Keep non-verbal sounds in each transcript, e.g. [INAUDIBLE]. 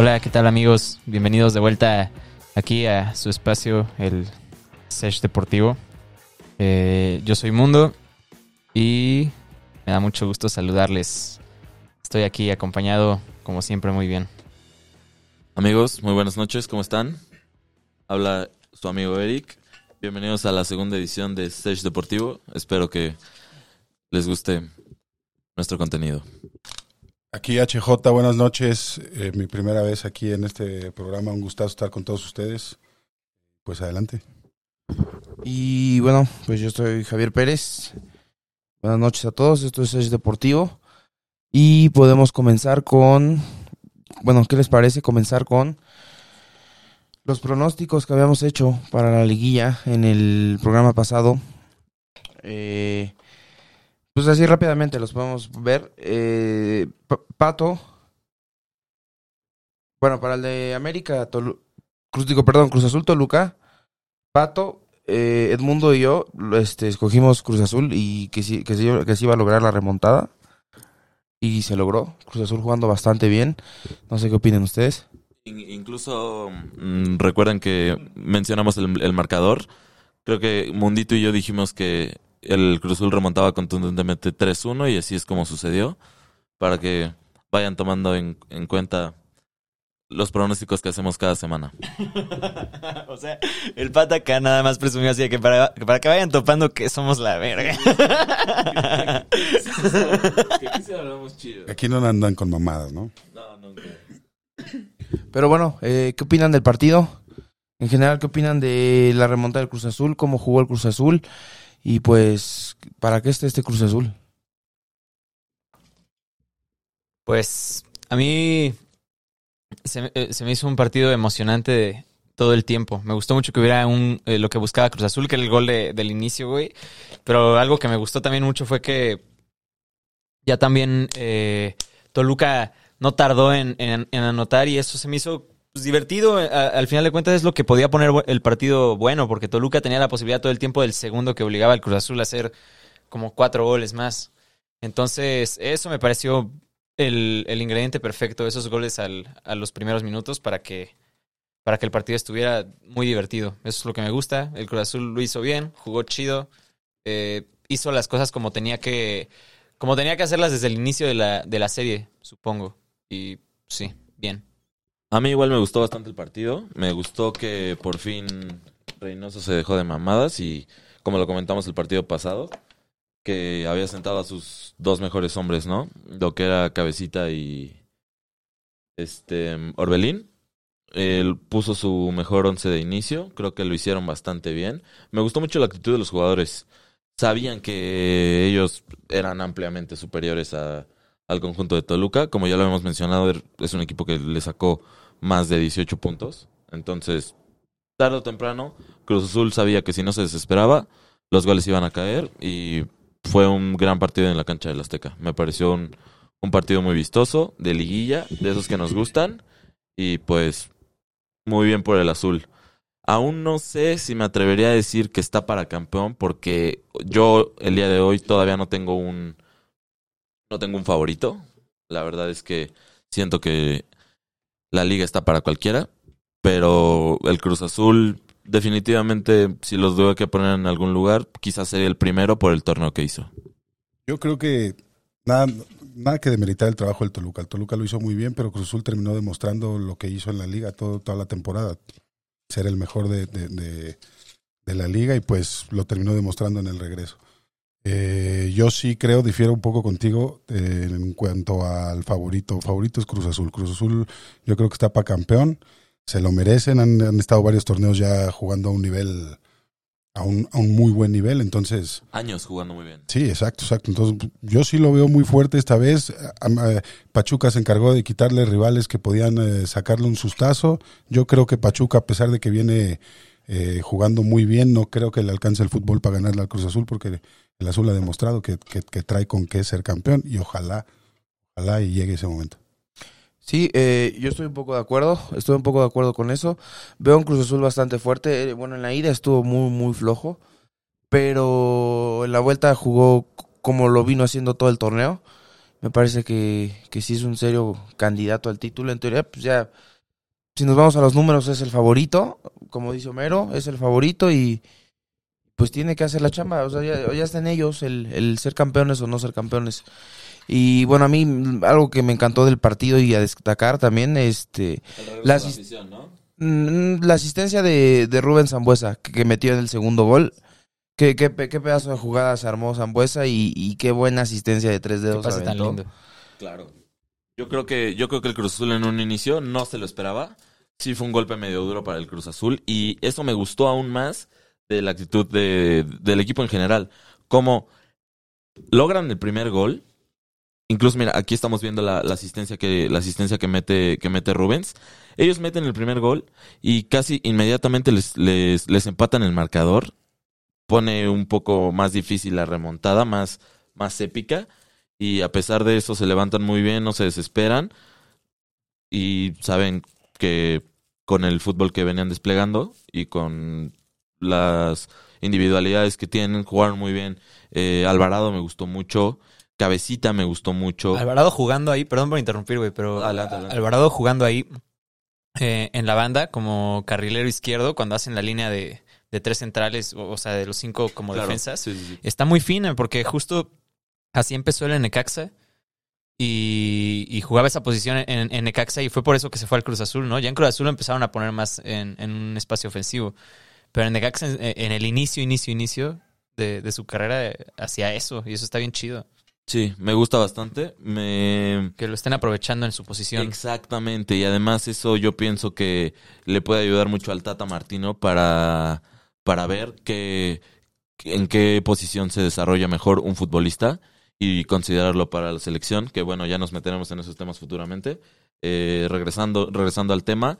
Hola, ¿qué tal amigos? Bienvenidos de vuelta aquí a su espacio, el Sesh Deportivo. Eh, yo soy Mundo y me da mucho gusto saludarles. Estoy aquí acompañado, como siempre, muy bien. Amigos, muy buenas noches, ¿cómo están? Habla su amigo Eric. Bienvenidos a la segunda edición de Stage Deportivo. Espero que les guste nuestro contenido. Aquí HJ, buenas noches. Eh, mi primera vez aquí en este programa. Un gustazo estar con todos ustedes. Pues adelante. Y bueno, pues yo soy Javier Pérez. Buenas noches a todos. Esto es Stage Deportivo. Y podemos comenzar con. Bueno, ¿qué les parece comenzar con los pronósticos que habíamos hecho para la liguilla en el programa pasado? Eh, pues así rápidamente los podemos ver. Eh, Pa- Pato. Bueno, para el de América, Tolu- Cruz, digo, perdón, Cruz Azul Toluca. Pato, eh, Edmundo y yo este, escogimos Cruz Azul y que sí, que, sí, que sí iba a lograr la remontada. Y se logró. Cruz Azul jugando bastante bien. No sé qué opinan ustedes. In- Incluso mm, recuerden que mencionamos el marcador. Creo que Mundito y yo dijimos que el Cruz Azul remontaba contundentemente 3-1 y así es como sucedió. Para que vayan tomando en, en cuenta los pronósticos que hacemos cada semana. [LAUGHS] o sea, el pata acá nada más presumió así de que para, para que vayan topando que somos la verga. [LAUGHS] Aquí no andan con mamadas, ¿no? Pero bueno, eh, ¿qué opinan del partido? En general, ¿qué opinan de la remontada del Cruz Azul? ¿Cómo jugó el Cruz Azul? Y pues, ¿para qué está este Cruz Azul? Pues a mí se, me- eh, hizo un partido emocionante todo el tiempo. Me gustó mucho que hubiera un, eh, lo que buscaba Cruz Azul, que era el gol de- del inicio, güey. Pero algo que me gustó también mucho fue que ya también eh, Toluca no tardó en, en- en anotar y eso se me hizo pues, divertido. A- al final de cuentas es lo que podía poner el partido bueno, porque Toluca tenía la posibilidad todo el tiempo del segundo que obligaba al Cruz Azul a hacer como cuatro goles más. Entonces, eso me pareció el, el ingrediente perfecto, esos goles al, a los primeros minutos para que, para que el partido estuviera muy divertido. Eso es lo que me gusta. El Cruz Azul lo hizo bien, jugó chido, eh, hizo las cosas como tenía que, como tenía que hacerlas desde el inicio de la, de la serie, supongo. Y sí, bien. A mí igual me gustó bastante el partido. Me gustó que por fin Reynoso se dejó de mamadas y como lo comentamos el partido pasado, que había sentado a sus dos mejores hombres, ¿no? Lo que era Cabecita y este Orbelín. Él puso su mejor once de inicio. Creo que lo hicieron bastante bien. Me gustó mucho la actitud de los jugadores. Sabían que ellos eran ampliamente superiores a, al conjunto de Toluca. Como ya lo hemos mencionado, er- es un equipo que le sacó más de 18 puntos. Entonces, tarde o temprano, Cruz Azul sabía que si no se desesperaba, los goles iban a caer y fue un gran partido en la cancha del Azteca. Me pareció un, un partido muy vistoso, de liguilla, de esos que nos gustan y pues muy bien por el azul. Aún no sé si me atrevería a decir que está para campeón porque yo el día de hoy todavía no tengo un no tengo un favorito. La verdad es que siento que la liga está para cualquiera, pero el Cruz Azul definitivamente si los tuve que poner en algún lugar, quizás sería el primero por el torneo que hizo. Yo creo que nada, nada que demeritar el trabajo del Toluca. El Toluca lo hizo muy bien, pero Cruz Azul terminó demostrando lo que hizo en la liga toda la temporada. Ser el mejor de, de- de la liga y pues lo terminó demostrando en el regreso. Eh, yo sí creo, difiero un poco contigo eh, en cuanto al favorito. Favorito es Cruz Azul. Cruz Azul yo creo que está para campeón. Se lo merecen. Han, han estado varios torneos ya jugando a un nivel, a un, a un muy buen nivel. Entonces, Años jugando muy bien. Sí, exacto, exacto. Entonces, yo sí lo veo muy fuerte esta vez. Pachuca se encargó de quitarle rivales que podían eh, sacarle un sustazo. Yo creo que Pachuca, a pesar de que viene eh, jugando muy bien, no creo que le alcance el fútbol para ganarle al Cruz Azul, porque el Azul ha demostrado que, que- trae con qué ser campeón y ojalá, ojalá y llegue ese momento. Sí, eh, yo estoy un poco de acuerdo, estoy un poco de acuerdo con eso. Veo un Cruz Azul bastante fuerte. Eh, Bueno, en la ida estuvo muy, muy flojo, pero en la vuelta jugó como lo vino haciendo todo el torneo. Me parece que, que sí es un serio candidato al título. En teoría, pues ya, si nos vamos a los números, es el favorito. Como dice Homero, es el favorito y pues tiene que hacer la chamba. O sea, ya, ya está en ellos el, el ser campeones o no ser campeones. Y bueno, a mí mm, algo que me encantó del partido y a destacar también, este, La La asis- afición, ¿no? mm, la asistencia de, de Rubén Zambuesa, que, que metió en el segundo gol. Qué, qué, qué pedazo de jugada se armó Zambuesa y, y qué buena asistencia de tres Qué dedos. pase tan aventó. lindo. Claro. Yo creo que yo creo que el Cruz Azul en un inicio no se lo esperaba. Sí fue un golpe medio duro para el Cruz Azul y eso me gustó aún más de la actitud de- del equipo en general. Como logran el primer gol. Incluso mira, aquí estamos viendo la, asistencia que la asistencia que mete que mete Rubens. Ellos meten el primer gol y casi inmediatamente les, les, les empatan el marcador. Pone un poco más difícil la remontada, más, más épica y a pesar de eso se levantan muy bien, no se desesperan y saben que con el fútbol que venían desplegando y con las individualidades que tienen, jugaron muy bien. Eh, Alvarado me gustó mucho, Cabecita me gustó mucho. Alvarado jugando ahí, perdón por interrumpir, güey, pero Adelante, adelante. Alvarado jugando ahí eh, en la banda como carrilero izquierdo cuando hacen la línea de, de tres centrales, o, o sea, de los cinco como Claro, defensas. sí, sí, sí. Está muy fina porque justo así empezó el Necaxa y, y jugaba esa posición en, en Necaxa y fue por eso que se fue al Cruz Azul, ¿no? Ya en Cruz Azul empezaron a poner más en, en un espacio ofensivo. Pero en Necaxa, en, en el inicio, inicio, inicio de, de su carrera, eh, hacía eso y eso está bien chido. Sí, me gusta bastante. Me Que lo estén aprovechando en su posición. Exactamente, y además eso yo pienso que le puede ayudar mucho al Tata Martino para, para ver que, en qué posición se desarrolla mejor un futbolista y considerarlo para la selección, que bueno, ya nos meteremos en esos temas futuramente. Eh, regresando, regresando al tema,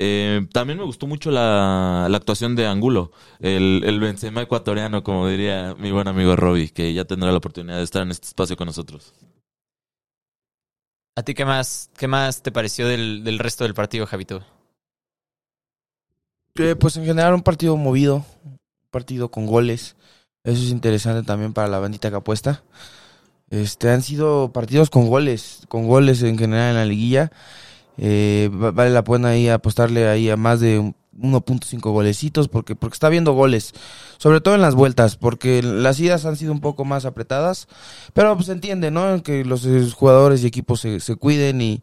eh, también me gustó mucho la, la actuación de Angulo, el, el Benzema ecuatoriano, como diría mi buen amigo Robbie, que ya tendrá la oportunidad de estar en este espacio con nosotros. ¿A ti qué más, qué más te pareció del, del resto del partido, Javito? Eh, pues en general un partido movido, un partido con goles. Eso es interesante también para la bandita que apuesta. Este, han sido partidos con goles, con goles en general en la liguilla. Eh, va- vale la pena ahí apostarle ahí a más de un- 1.5 golecitos porque porque está viendo goles, sobre todo en las vueltas, porque las idas han sido un poco más apretadas, pero pues entiende, ¿no? Que los eh, jugadores y equipos se, se cuiden y,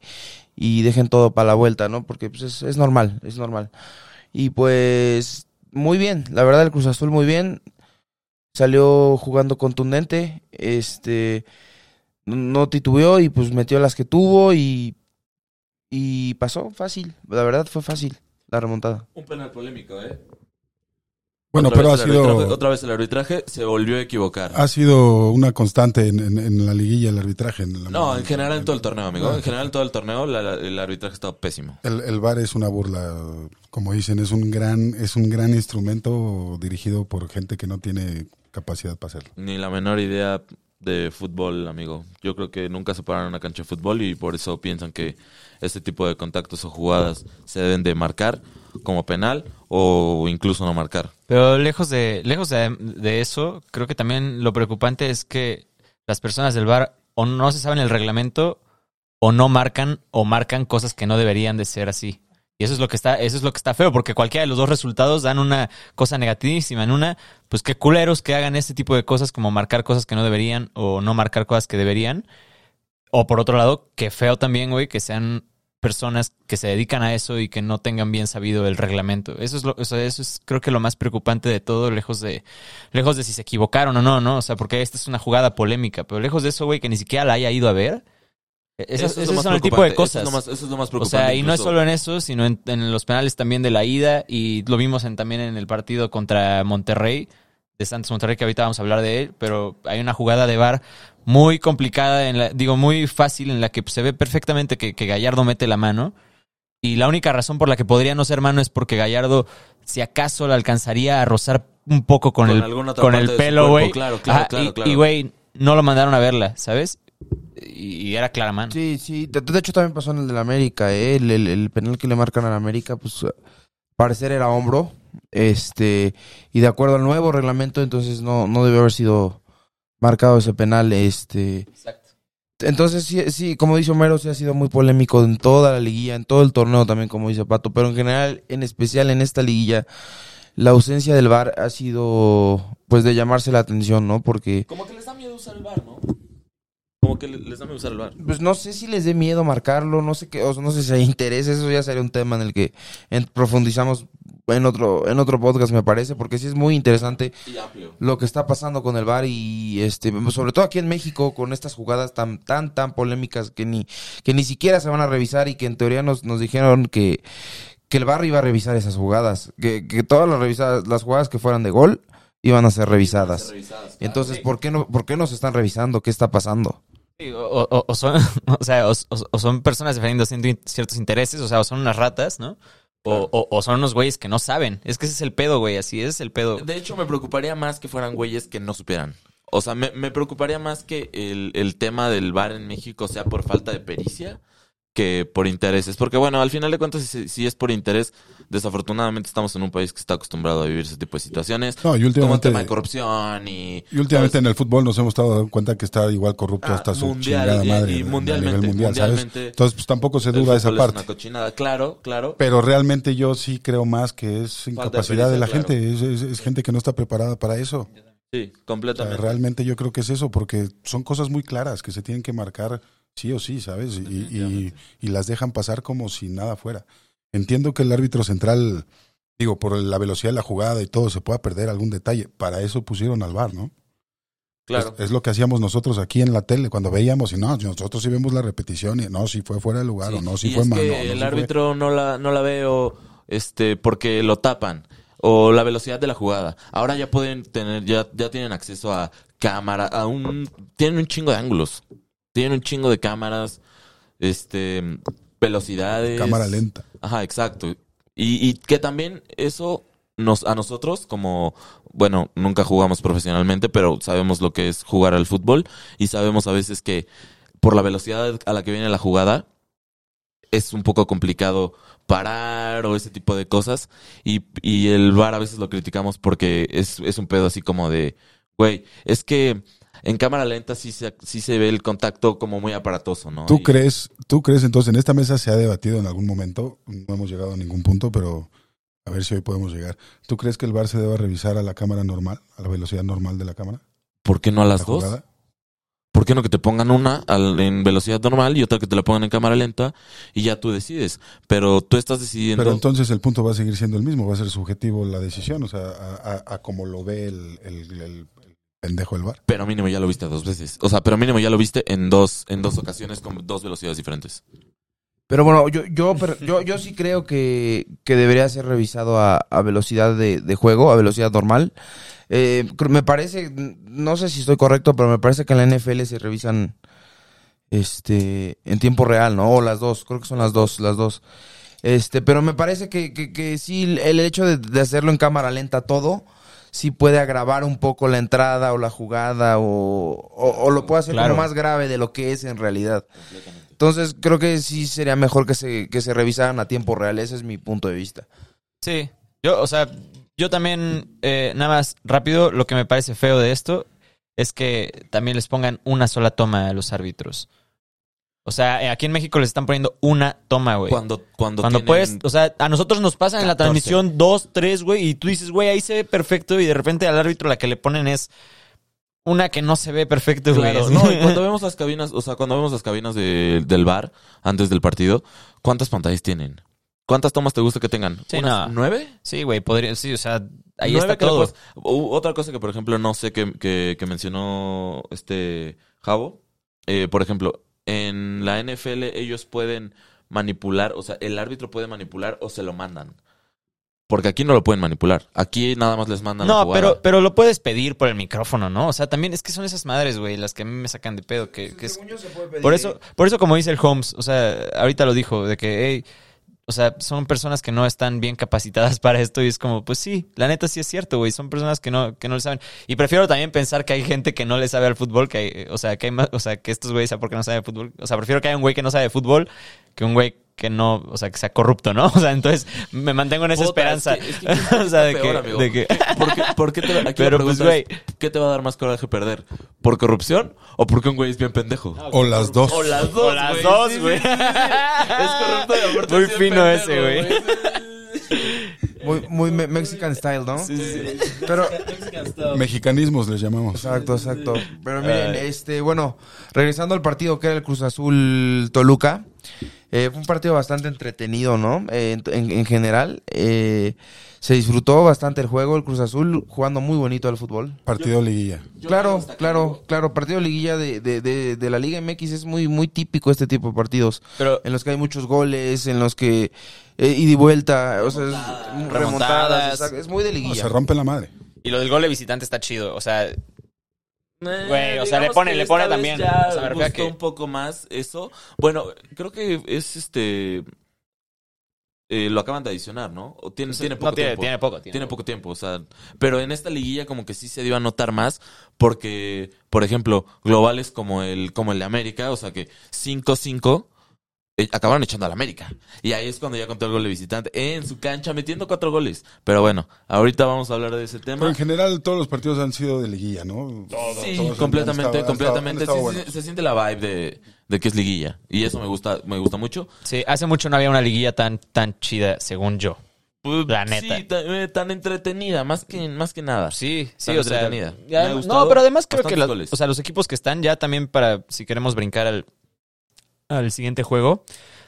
y dejen todo para la vuelta, ¿no? Porque pues es, es normal, es normal. Y pues muy bien, la verdad el Cruz Azul muy bien. Salió jugando contundente, este no titubeó y pues metió las que tuvo y y pasó fácil, la verdad fue fácil la remontada. Un penal polémico, ¿eh? Bueno, Otra pero ha sido, otra vez el arbitraje se volvió a equivocar. ha sido una constante en, en- en la liguilla el arbitraje. En la- no, en general en todo el torneo, amigo. En general en todo el torneo la- la- el arbitraje estaba pésimo. El, el VAR es una burla, como dicen, es un gran, es un gran instrumento dirigido por gente que no tiene capacidad para hacerlo. Ni la menor idea de fútbol, amigo. Yo creo que nunca se paran en una cancha de fútbol y por eso piensan que este tipo de contactos o jugadas se deben de marcar como penal o incluso no marcar. Pero lejos de, lejos de eso, creo que también lo preocupante es que las personas del bar o no se saben el reglamento o no marcan o marcan cosas que no deberían de ser así. Y eso es lo que está, eso es lo que está feo, porque cualquiera de los dos resultados dan una cosa negativísima. En una, pues qué culeros que hagan este tipo de cosas como marcar cosas que no deberían o no marcar cosas que deberían. O por otro lado, qué feo también, güey, que sean personas que se dedican a eso y que no tengan bien sabido el reglamento. Eso es lo, o sea, eso es creo que lo más preocupante de todo, lejos de, lejos de si se equivocaron o no, ¿no? O sea, porque esta es una jugada polémica, pero lejos de eso, güey, que ni siquiera la haya ido a ver. Esas, Eso es esos son el tipo de preocupante. Eso cosas. es lo más, eso es lo más O preocupante. sea, y no es solo en eso, sino en, en los penales también de la ida y lo vimos en, también en el partido contra Monterrey, de Santos Monterrey, que ahorita vamos a hablar de él, pero hay una jugada de VAR muy complicada, en la, digo, muy fácil, en la que se ve perfectamente que, que Gallardo mete la mano y la única razón por la que podría no ser mano es porque Gallardo, si acaso, la alcanzaría a rozar un poco con, Con el, con el pelo, güey. claro, claro, claro. Y, güey, no lo mandaron a verla, ¿sabes? Y, y era clara mano. Sí, sí, de, de hecho también pasó en el del América, ¿eh? el, el, el penal que le marcan al América, pues parecer era hombro, este, y de acuerdo al nuevo reglamento, entonces no, no debió haber sido marcado ese penal, este, Exacto. Entonces, sí, sí, como dice Homero, sí ha sido muy polémico en toda la liguilla, en todo el torneo también, como dice Pato, pero en general, en especial en esta liguilla, la ausencia del VAR ha sido, pues, de llamarse la atención, ¿no? Porque, Como que les da miedo usar el bar, ¿no? Como que le- les da miedo usar el bar. pues, no sé si les dé miedo marcarlo, no sé qué, o sea, no sé si hay interés, eso ya sería un tema en el que en- profundizamos en otro, en otro podcast, me parece, porque sí es muy interesante Y amplio. lo que está pasando con el VAR y este sobre todo aquí en México con estas jugadas tan tan tan polémicas que ni que ni siquiera se van a revisar y que en teoría nos, nos dijeron que, que el VAR iba a revisar esas jugadas, que, que todas las revisadas las jugadas que fueran de gol iban a ser revisadas. Revisadas. Entonces, ¿por qué no por qué nos están revisando? ¿Qué está pasando? Sí, O, o- o son, [LAUGHS] o sea, o, son personas defendiendo ciertos intereses, o sea, o son unas ratas, ¿no? O, o- o son unos güeyes que no saben. Es que ese es el pedo, güey, así es el pedo. De hecho, me preocuparía más que fueran güeyes que no supieran. O sea, me, me preocuparía más que el, el tema del bar en México sea por falta de pericia que por intereses. Porque, bueno, al final de cuentas, si, si es por interés, desafortunadamente estamos en un país que está acostumbrado a vivir ese tipo de situaciones. No, y Como el últimamente, tema de corrupción y... y últimamente ¿sabes? en el fútbol nos hemos dado cuenta que está igual corrupto Ah, hasta su mundial, chingada y- madre y a nivel mundialmente, Entonces, pues tampoco se duda esa fútbol es parte. una cochinada, claro, claro. Pero realmente yo sí creo más que es incapacidad de la claro. gente, es, es- es gente que no está preparada para eso. Sí, O sea, completamente. realmente yo creo que es eso, porque son cosas muy claras que se tienen que marcar sí o sí, ¿sabes? Y, y las dejan pasar como si nada fuera. Entiendo que el árbitro central, digo, por la velocidad de la jugada y todo, se pueda perder algún detalle. Para eso pusieron al VAR, ¿no? claro. Es, es lo que hacíamos nosotros aquí en la tele, cuando veíamos, y no, nosotros sí vemos la repetición, y no, si fue fuera de lugar, o no, si fue mano. no, el si fue- árbitro no la, no la veo este, porque lo tapan. O la velocidad de la jugada. Ahora ya pueden tener, ya, ya tienen acceso a cámara, a un, tienen un chingo de ángulos. Tienen un chingo de cámaras, este, velocidades. Cámara lenta. Ajá, exacto. Y, y que también eso nos, a nosotros, como, bueno, nunca jugamos profesionalmente, pero sabemos lo que es jugar al fútbol y sabemos a veces que por la velocidad a la que viene la jugada es un poco complicado parar o ese tipo de cosas y, y el VAR a veces lo criticamos porque es, es un pedo así como de, güey, es que en cámara lenta sí se, sí se ve el contacto como muy aparatoso, ¿no? ¿Tú Y- crees, tú crees entonces, en esta mesa se ha debatido en algún momento, no hemos llegado a ningún punto, pero a ver si hoy podemos llegar. ¿Tú crees que el VAR se deba revisar a la cámara normal, a la velocidad normal de la cámara? ¿Por qué no a las la dos? jugada? ¿Por qué no que te pongan una al- en velocidad normal y otra que te la pongan en cámara lenta y ya tú decides? Pero tú estás decidiendo. Pero entonces el punto va a seguir siendo el mismo, va a ser subjetivo la decisión, o sea, a, a- a como lo ve el- el pendejo del VAR. Pero mínimo ya lo viste dos veces. O sea, pero mínimo ya lo viste en dos, en dos ocasiones con dos velocidades diferentes. Pero bueno, yo, yo, pero yo, yo sí creo que, que debería ser revisado a, a velocidad de, de juego, a velocidad normal. Eh, me parece, no sé si estoy correcto, pero me parece que en la NFL se revisan este en tiempo real, ¿no? O las dos, creo que son las dos, las dos. Este, pero me parece que, que, que sí, el hecho de, de hacerlo en cámara lenta todo, sí puede agravar un poco la entrada o la jugada o, o, o lo puede hacer Claro. como más grave de lo que es en realidad. Entonces creo que sí sería mejor que se, que se revisaran a tiempo real. Ese es mi punto de vista. Sí, yo, o sea, yo también, eh, nada más rápido, lo que me parece feo de esto es que también les pongan una sola toma a los árbitros. O sea, eh, aquí en México les están poniendo una toma, güey. Cuando, cuando, Cuando puedes, o sea, a nosotros nos pasan en la 14. transmisión dos, tres, güey, y tú dices, güey, ahí se ve perfecto, y de repente al árbitro la que le ponen es una que no se ve perfecto, güey. Claro, no, y cuando [LAUGHS] vemos las cabinas, o sea, cuando vemos las cabinas de- del bar antes del partido, ¿cuántas pantallas tienen? ¿Cuántas tomas te gusta que tengan? Sí, ¿Unas no. ¿Nueve? Sí, güey, podría, sí, o sea, ahí Nueve está todo. puedes- Otra cosa que, por ejemplo, no sé que, que, que mencionó este Javo, eh, por ejemplo, en la NFL ellos pueden manipular, o sea, el árbitro puede manipular o se lo mandan. Porque aquí no lo pueden manipular. Aquí nada más les mandan la No, jugada. pero, pero lo puedes pedir por el micrófono, ¿no? O sea, también es que son esas madres, güey, las que a mí me sacan de pedo. Que, que es- por eso, por eso, como dice el Holmes, o sea, ahorita lo dijo, de que, hey, o sea, son personas que no están bien capacitadas [LAUGHS] para esto y es como, pues sí, la neta sí es cierto, güey, son personas que no, que no le saben. Y prefiero también pensar que hay gente que no le sabe al fútbol, que hay, o sea, que hay más, o sea, que estos güeyes saben porque no saben fútbol. O sea, prefiero que haya un güey que no sabe fútbol que un güey que no, o sea, que sea corrupto, ¿no? [LAUGHS] O sea, entonces me mantengo en esa Puta, esperanza. es que- es que [LAUGHS] ¿quién sabe o sea, de peor, que, amigo? de que- [LAUGHS] ¿Por qué, por qué te, aquí Pero, pues, güey. ¿qué te va a dar más coraje perder? ¿Por corrupción o porque un güey es bien pendejo? O las dos. O las dos, O las güey. dos, güey. sí, sí, sí. Es corrupto y aparte Muy fino pendejo, ese, güey. Muy, muy me- Mexican style, ¿no? Sí, sí, sí. Pero, Mexicanismos les llamamos. exacto, exacto. Pero miren, Ay. este, bueno, regresando al partido que era el Cruz Azul Toluca, eh, fue un partido bastante entretenido, ¿no? Eh, en, en- en general, eh, se disfrutó bastante el juego, el Cruz Azul jugando muy bonito al fútbol. Partido liguilla. Claro, claro, claro. Partido de liguilla de, de, de, de la Liga MX es muy, muy típico este tipo de partidos. Pero En los que hay muchos goles, en los que eh, ida y vuelta, o sea, es- Remontadas. remontadas. exacto, es muy de No, liguilla. se rompe la madre. y lo del gol de visitante está chido, o sea, Güey, o sea, le pone- le pone también. Ya O sea, me gustó que- un poco más eso. Bueno, creo que es este. eh, lo acaban de adicionar, ¿no? O tiene, tiene poco no tiene, tiempo. tiene poco, Tiene poco tiempo, o sea, pero en esta liguilla como que sí se dio a notar más porque, por ejemplo, globales como el como el de América, o sea que 5-5 eh, acabaron echando al América. Y ahí es cuando ya contó el gol de visitante en su cancha metiendo cuatro goles. Pero bueno, ahorita vamos a hablar de ese Pero tema. en general todos los partidos han sido de liguilla, ¿no? Sí, Todos han- completamente, han estado- han completamente. estado Sí, sí, se siente la vibe de, de que es liguilla. Y eso me gusta, me gusta mucho. Sí, hace mucho no había una liguilla tan, tan chida, según yo. Pues, La neta. Sí, eh, tan entretenida, más que, más que nada. Sí, sí, Tan o sea, entretenida. ya- no, pero además creo que la- goles. o sea, los equipos que están ya también para si queremos brincar al al siguiente juego,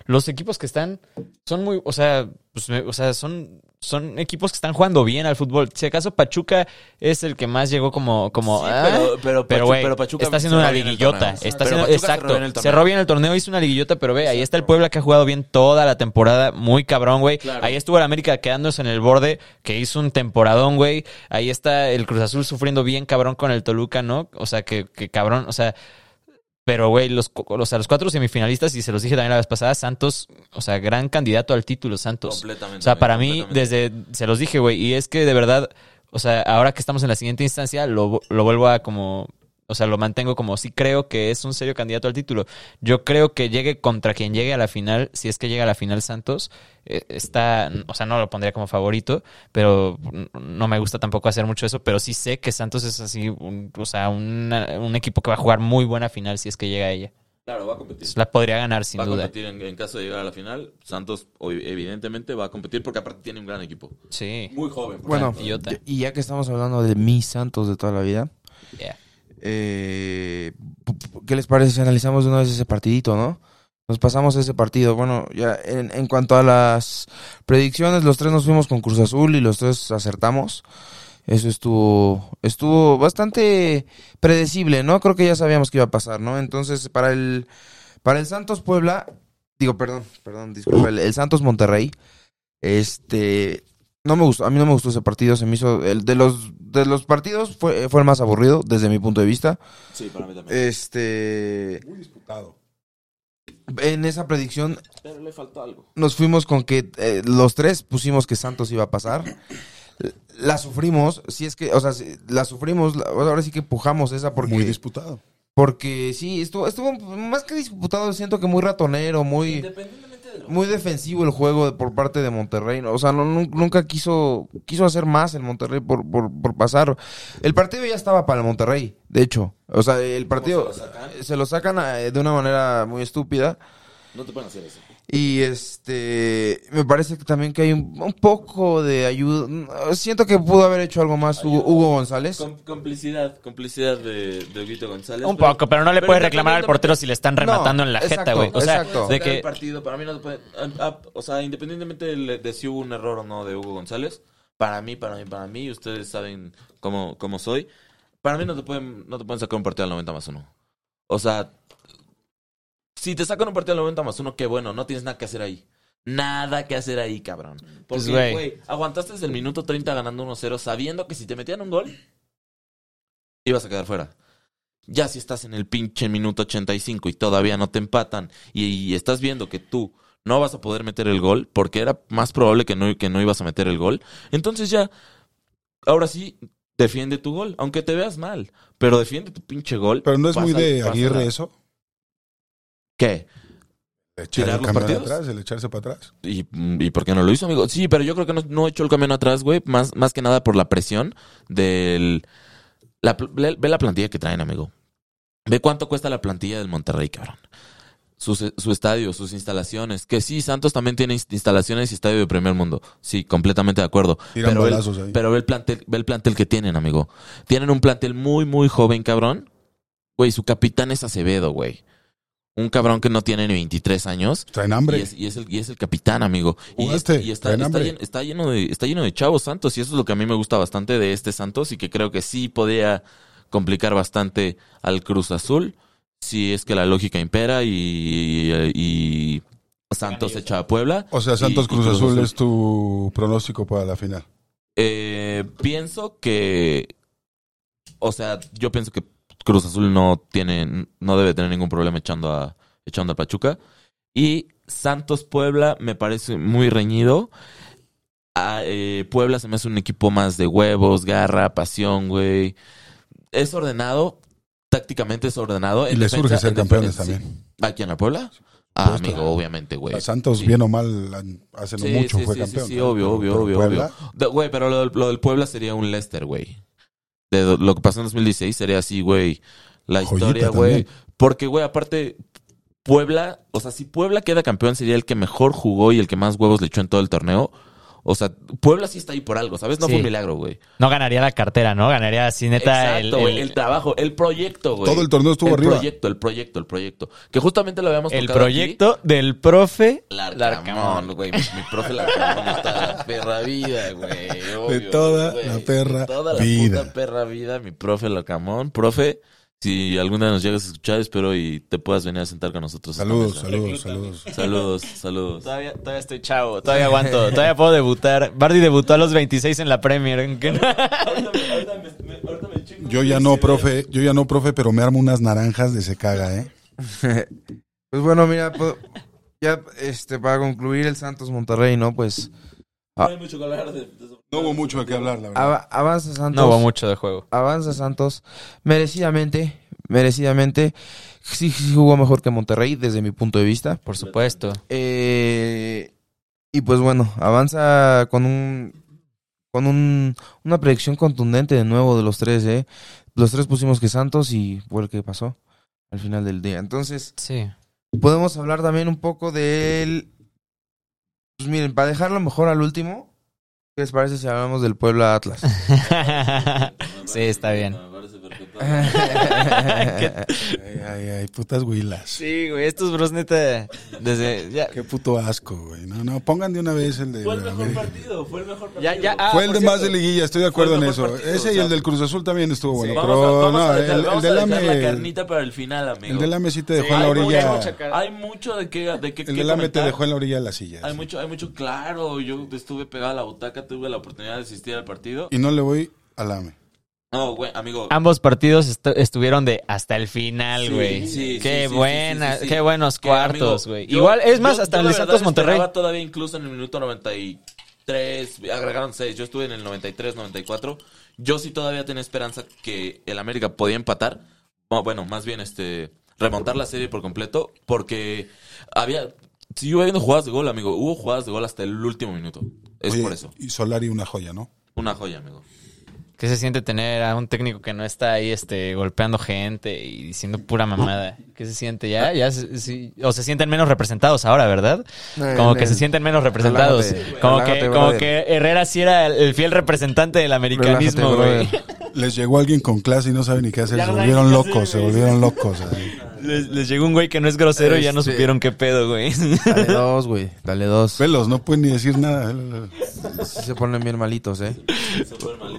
los equipos que están son muy, o sea, pues, me- o sea, son son equipos que están jugando bien al fútbol. Si acaso Pachuca es el que más llegó como como Sí, ah, pero, pero, pero Pachuca está haciendo una liguillota, está haciendo exacto, cerró bien el torneo. cerró bien el torneo, hizo una liguillota, pero ve, ahí está el Puebla que ha jugado bien toda la temporada, muy cabrón, güey. Claro. Ahí estuvo el América quedándose en el borde, que hizo un temporadón, güey. Ahí está el Cruz Azul sufriendo bien cabrón con el Toluca, ¿no? O sea, que, que cabrón, o sea, pero, güey, los, o sea, los cuatro semifinalistas, y se los dije también la vez pasada, Santos, o sea, gran candidato al título, Santos. Completamente. O sea, para mí, desde, se los dije, güey, y es que de verdad, o sea, ahora que estamos en la siguiente instancia, lo, lo vuelvo a como, o sea, lo mantengo como sí creo que es un serio candidato al título. Yo creo que llegue contra quien llegue a la final, si es que llega a la final Santos, eh, está, o sea, no lo pondría como favorito, pero no me gusta tampoco hacer mucho eso, pero sí sé que Santos es así, un- o sea, una- un equipo que va a jugar muy buena final si es que llega a ella. Claro, va a competir. La podría ganar sin va a duda. competir en, en caso de llegar a la final. Santos, evidentemente, va a competir porque aparte tiene un gran equipo. Sí. Muy joven. por Bueno, y ya que estamos hablando de mis santos de toda la vida, Yeah. Eh, ¿qué les parece si analizamos de una vez ese partidito, no? Nos pasamos ese partido. Bueno, ya en, en cuanto a las predicciones, los tres nos fuimos con Cruz Azul y los tres acertamos. Eso estuvo, estuvo bastante predecible, ¿no? Creo que ya sabíamos que iba a pasar, ¿no? Entonces, para el, para el Santos Puebla, digo, perdón, perdón, disculpa, el, el Santos Monterrey, este, no me gustó, a mí no me gustó ese partido, se me hizo, el de los, de los partidos fue, fue el más aburrido, desde mi punto de vista. Sí, para mí también. Este, Muy disputado. en esa predicción Pero le faltó algo. nos fuimos con que eh, los tres pusimos que Santos iba a pasar. La sufrimos, si es que, o sea, si- la sufrimos, la- ahora sí que empujamos esa porque, Muy disputado. porque sí, estuvo, estuvo más que disputado, siento que muy ratonero, muy, Independientemente muy defensivo el juego de- por parte de Monterrey. O sea, no, nun- nunca quiso, quiso hacer más el Monterrey por, por, por pasar. El partido ya estaba para el Monterrey, de hecho. O sea, el partido se lo sacan? se lo sacan eh, de una manera muy estúpida. No te pueden hacer eso. Y este, me parece que también que hay un, un poco de ayuda. Siento que pudo haber hecho algo más Hugo, Hugo González. Com- complicidad, complicidad de, de Huguito González. Un pero- poco, pero no le pero puedes reclamar al portero si le están rematando en la jeta, güey. O sea, exacto. de El que partido, para mí no te puede- ah, o sea, independientemente de, de si hubo un error o no de Hugo González, para mí, para mí, para mí, ustedes saben cómo, cómo soy, para mí no te pueden, no te pueden sacar un partido al 90 más uno. O sea, si te sacan un partido al 90 más uno, qué bueno, no tienes nada que hacer ahí. Nada que hacer ahí, cabrón. Pues, Porque, güey. güey, aguantaste desde el minuto 30 ganando 1-0 sabiendo que si te metían un gol, ibas a quedar fuera. Ya si estás en el pinche minuto 85 y todavía no te empatan y, y estás viendo que tú no vas a poder meter el gol porque era más probable que no, que no ibas a meter el gol, entonces ya, ahora sí, defiende tu gol, aunque te veas mal, pero defiende tu pinche gol. Pero no es muy de Aguirre eso. ¿Qué? Echar tirar el los partidos. atrás, el echarse para atrás. ¿Y, ¿Y por qué no lo hizo, amigo? Sí, pero yo creo que no, no echó el camión atrás, güey. Más, más que nada por la presión del... La, ve ve la plantilla que traen, amigo. Ve cuánto cuesta la plantilla del Monterrey, cabrón. Su, su estadio, sus instalaciones. Que sí, Santos también tiene inst- instalaciones y estadio de primer mundo. Sí, completamente de acuerdo. Tiran Pero, el- pero ve, el plantel, ve el plantel que tienen, amigo. Tienen un plantel muy, muy joven, cabrón. Güey, su capitán es Acevedo, güey. Un cabrón que no tiene ni 23 años. Traen hambre. Y es, y es el, y es el capitán, amigo. Y, es- Jugaste, y está, está lleno, está, lleno de, está lleno de chavos Santos. Y eso es lo que a mí me gusta bastante de este Santos. Y que creo que sí podía complicar bastante al Cruz Azul. Si es que la lógica impera y, y Santos echa a Puebla. O sea, Santos Cruz Azul es tu pronóstico para la final. Eh, pienso que. O sea, yo pienso que Cruz Azul no tiene. No debe tener ningún problema echando a, echando a Pachuca. Y Santos Puebla me parece muy reñido. Ah, eh, Puebla se me hace un equipo más de huevos, garra, pasión, güey. Es ordenado. Tácticamente es ordenado. Y En le defensa- surge ser campeones también. sí. ¿Aquí en la Puebla? Ah, amigo, obviamente, güey. Santos, Sí. bien o mal, hace no Sí, mucho sí, fue sí, campeón. Sí, sí, ¿no? obvio, obvio, pero obvio, Puebla, obvio. Güey, pero lo, lo del Puebla sería un Leicester, güey. De lo que pasó en 2016 sería así, güey. La Joyita historia, güey. Porque, güey, aparte, Puebla, o sea, si Puebla queda campeón sería el que mejor jugó y el que más huevos le echó en todo el torneo. O sea, Puebla sí está ahí por algo, ¿sabes? No Sí. fue un milagro, güey. No ganaría la cartera, ¿no? Ganaría así neta el, Exacto, el- El, trabajo, el proyecto, güey. Todo el torneo estuvo el arriba. proyecto, el proyecto, el proyecto. Que justamente lo habíamos el tocado proyecto del profe Larcamón, güey. Mi, mi profe Larcamón está la perra vida, güey. obvio, toda güey. la perra De toda la vida. puta perra vida, mi profe Larcamón. Profe, si alguna nos llegas a escuchar, espero y te puedas venir a sentar con nosotros. Saludos, saludos, saludos. Saludos, saludos. Todavía, todavía estoy chavo, todavía aguanto, todavía puedo debutar. Bardi debutó a los 26 en la Premier. Yo ya no, profe, yo ya no, profe, pero me armo unas naranjas de se caga, ¿eh? [LAUGHS] Pues bueno, mira, pues, ya este para concluir el Santos Monterrey, ¿no? Pues hay mucho que hablar de, No hubo mucho de qué hablar, la verdad. ava- avanza Santos. No hubo mucho de juego. Avanza Santos merecidamente, merecidamente. Sí, sí jugó mejor que Monterrey desde mi punto de vista. Por supuesto. Eh, y pues bueno, avanza con un con un, una predicción contundente de nuevo de los tres, ¿eh? Los tres pusimos que Santos y fue el que pasó al final del día. Entonces, Sí. podemos hablar también un poco del... Pues miren, para dejarlo mejor al último, ¿qué les parece si hablamos del Puebla Atlas? [LAUGHS] sí, está bien. Ay, ay, ay, putas huilas. Sí, güey, estos bros neta desde ya Qué puto asco, güey. No, no, pongan de una vez el de. Fue el mejor América. partido, fue el mejor partido. ya ya ah, Fue el de más cierto. de liguilla, estoy de acuerdo en eso. partido, Ese o y sea, el del Cruz Azul también estuvo bueno. Vamos, pero a, vamos no, a dejar, el, el del dejar la AME. carnita para el final, amigo. El del AME sí te dejó Sí, en la orilla. mucho- Hay mucho de qué, de qué, El del AME te dejó en la orilla de la silla. Hay sí. mucho, hay mucho, claro. Yo estuve pegado a la butaca, tuve la oportunidad de asistir al partido. Y no le voy al AME. No, güey, amigo. Ambos partidos estu- estuvieron de hasta el final, güey. sí, qué sí, buena, sí, sí, sí. qué buenos cuartos, güey. Igual, es más, yo- hasta yo el Santos Monterrey. todavía incluso en el minuto 93, agregaron 6. Yo estuve en el 93, 94. Yo sí todavía tenía esperanza que el América podía empatar. No, bueno, más bien este remontar la serie por completo. Porque había. Siguió habiendo jugadas de gol, amigo. Hubo jugadas de gol hasta el último minuto. Es Oye, por eso. Y Solari una joya, ¿no? Una joya, amigo. ¿Qué se siente tener a un técnico que no está ahí este golpeando gente y diciendo pura mamada? ¿Qué se siente ya? ya sí, o se sienten menos representados ahora, ¿verdad? Como que se sienten menos representados. Como que como que Herrera sí era el, el fiel representante del americanismo, güey. Les llegó alguien con clase y no sabe ni qué hacer. Se saben volvieron locos, se volvieron locos. ahí. Les, les llegó un güey que no es grosero y ya no Este- supieron qué pedo, güey. Dale dos, güey. Dale dos. Velos, no pueden ni decir nada. Sí se ponen bien malitos, ¿eh?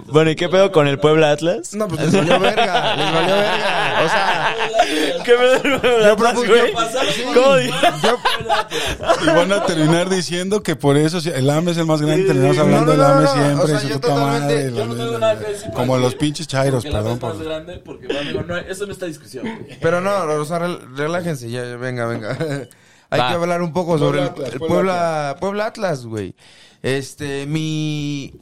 bueno, ¿y qué pedo con el Puebla Atlas? No, pues les valió verga. Les valió verga. O sea, ¿Qué pedo con el Puebla Atlas, propuse- güey? ¿Cómo di- Y van a terminar diciendo que por eso el AME es el más grande. Terminamos hablando no, del no, AME siempre. o sea, yo totalmente- madre, Yo no tengo nada que decir. Como los pinches chairos, perdón. es más por- grande, porque, amigo, no, eso no está discusión. pero no, o sea, relájense, ya, ya, venga, venga. [LAUGHS] Hay Va. que hablar un poco sobre Puebla el, el Puebla Puebla, Puebla Atlas, güey. Este, mi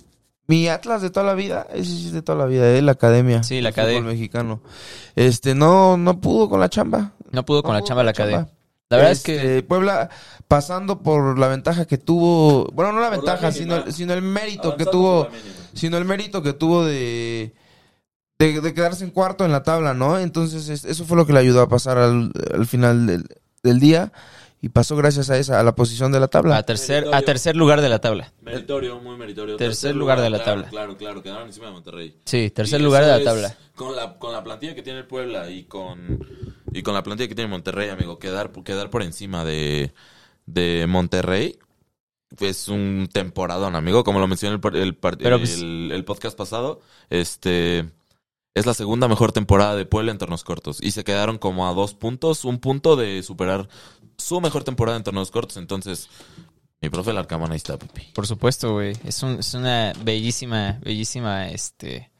mi Atlas de toda la vida, ese sí es de toda la vida, eh, la academia. Sí, la academia. mexicano. Este, no no pudo con la chamba. No pudo con la chamba la academia. La verdad es Este, que Puebla pasando por la ventaja que tuvo, bueno, no la Por la ventaja, mínima. sino, sino el mérito que tuvo, la sino el mérito que tuvo de, de, de quedarse en cuarto en la tabla, ¿no? Entonces es- eso fue lo que le ayudó a pasar al, al final del, del día y pasó gracias a esa, a la posición de la tabla. a tercer, a tercer lugar de la tabla. Meritorio, muy meritorio. Tercer lugar de la claro, tabla. Claro, claro, quedaron encima de Monterrey. Sí, tercer Y lugar de la tabla. Con la, con la plantilla que tiene el Puebla y con, y con la plantilla que tiene Monterrey, amigo, quedar, quedar por encima de, de Monterrey es un temporadón, amigo. Como lo mencioné el, el, Pero, el, pues- el podcast pasado, este es la segunda mejor temporada de Puebla en torneos cortos. Y se quedaron como a dos puntos, un punto de superar su mejor temporada en torneos cortos. Entonces, mi profe Larcamón ahí está, papi. Por supuesto, güey. Es, un- es una bellísima, bellísima, este,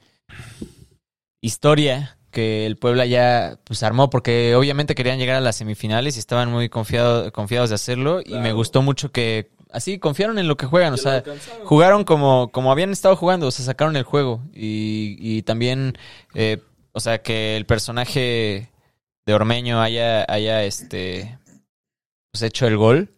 historia que el Puebla ya pues armó porque obviamente querían llegar a las semifinales y estaban muy confiado- confiados de hacerlo y me gustó mucho que así confiaron en lo que juegan, o sea, jugaron como, como habían estado jugando, o sea, sacaron el juego. Y, y también, eh, o sea, que el personaje de Ormeño haya, haya este, pues hecho el gol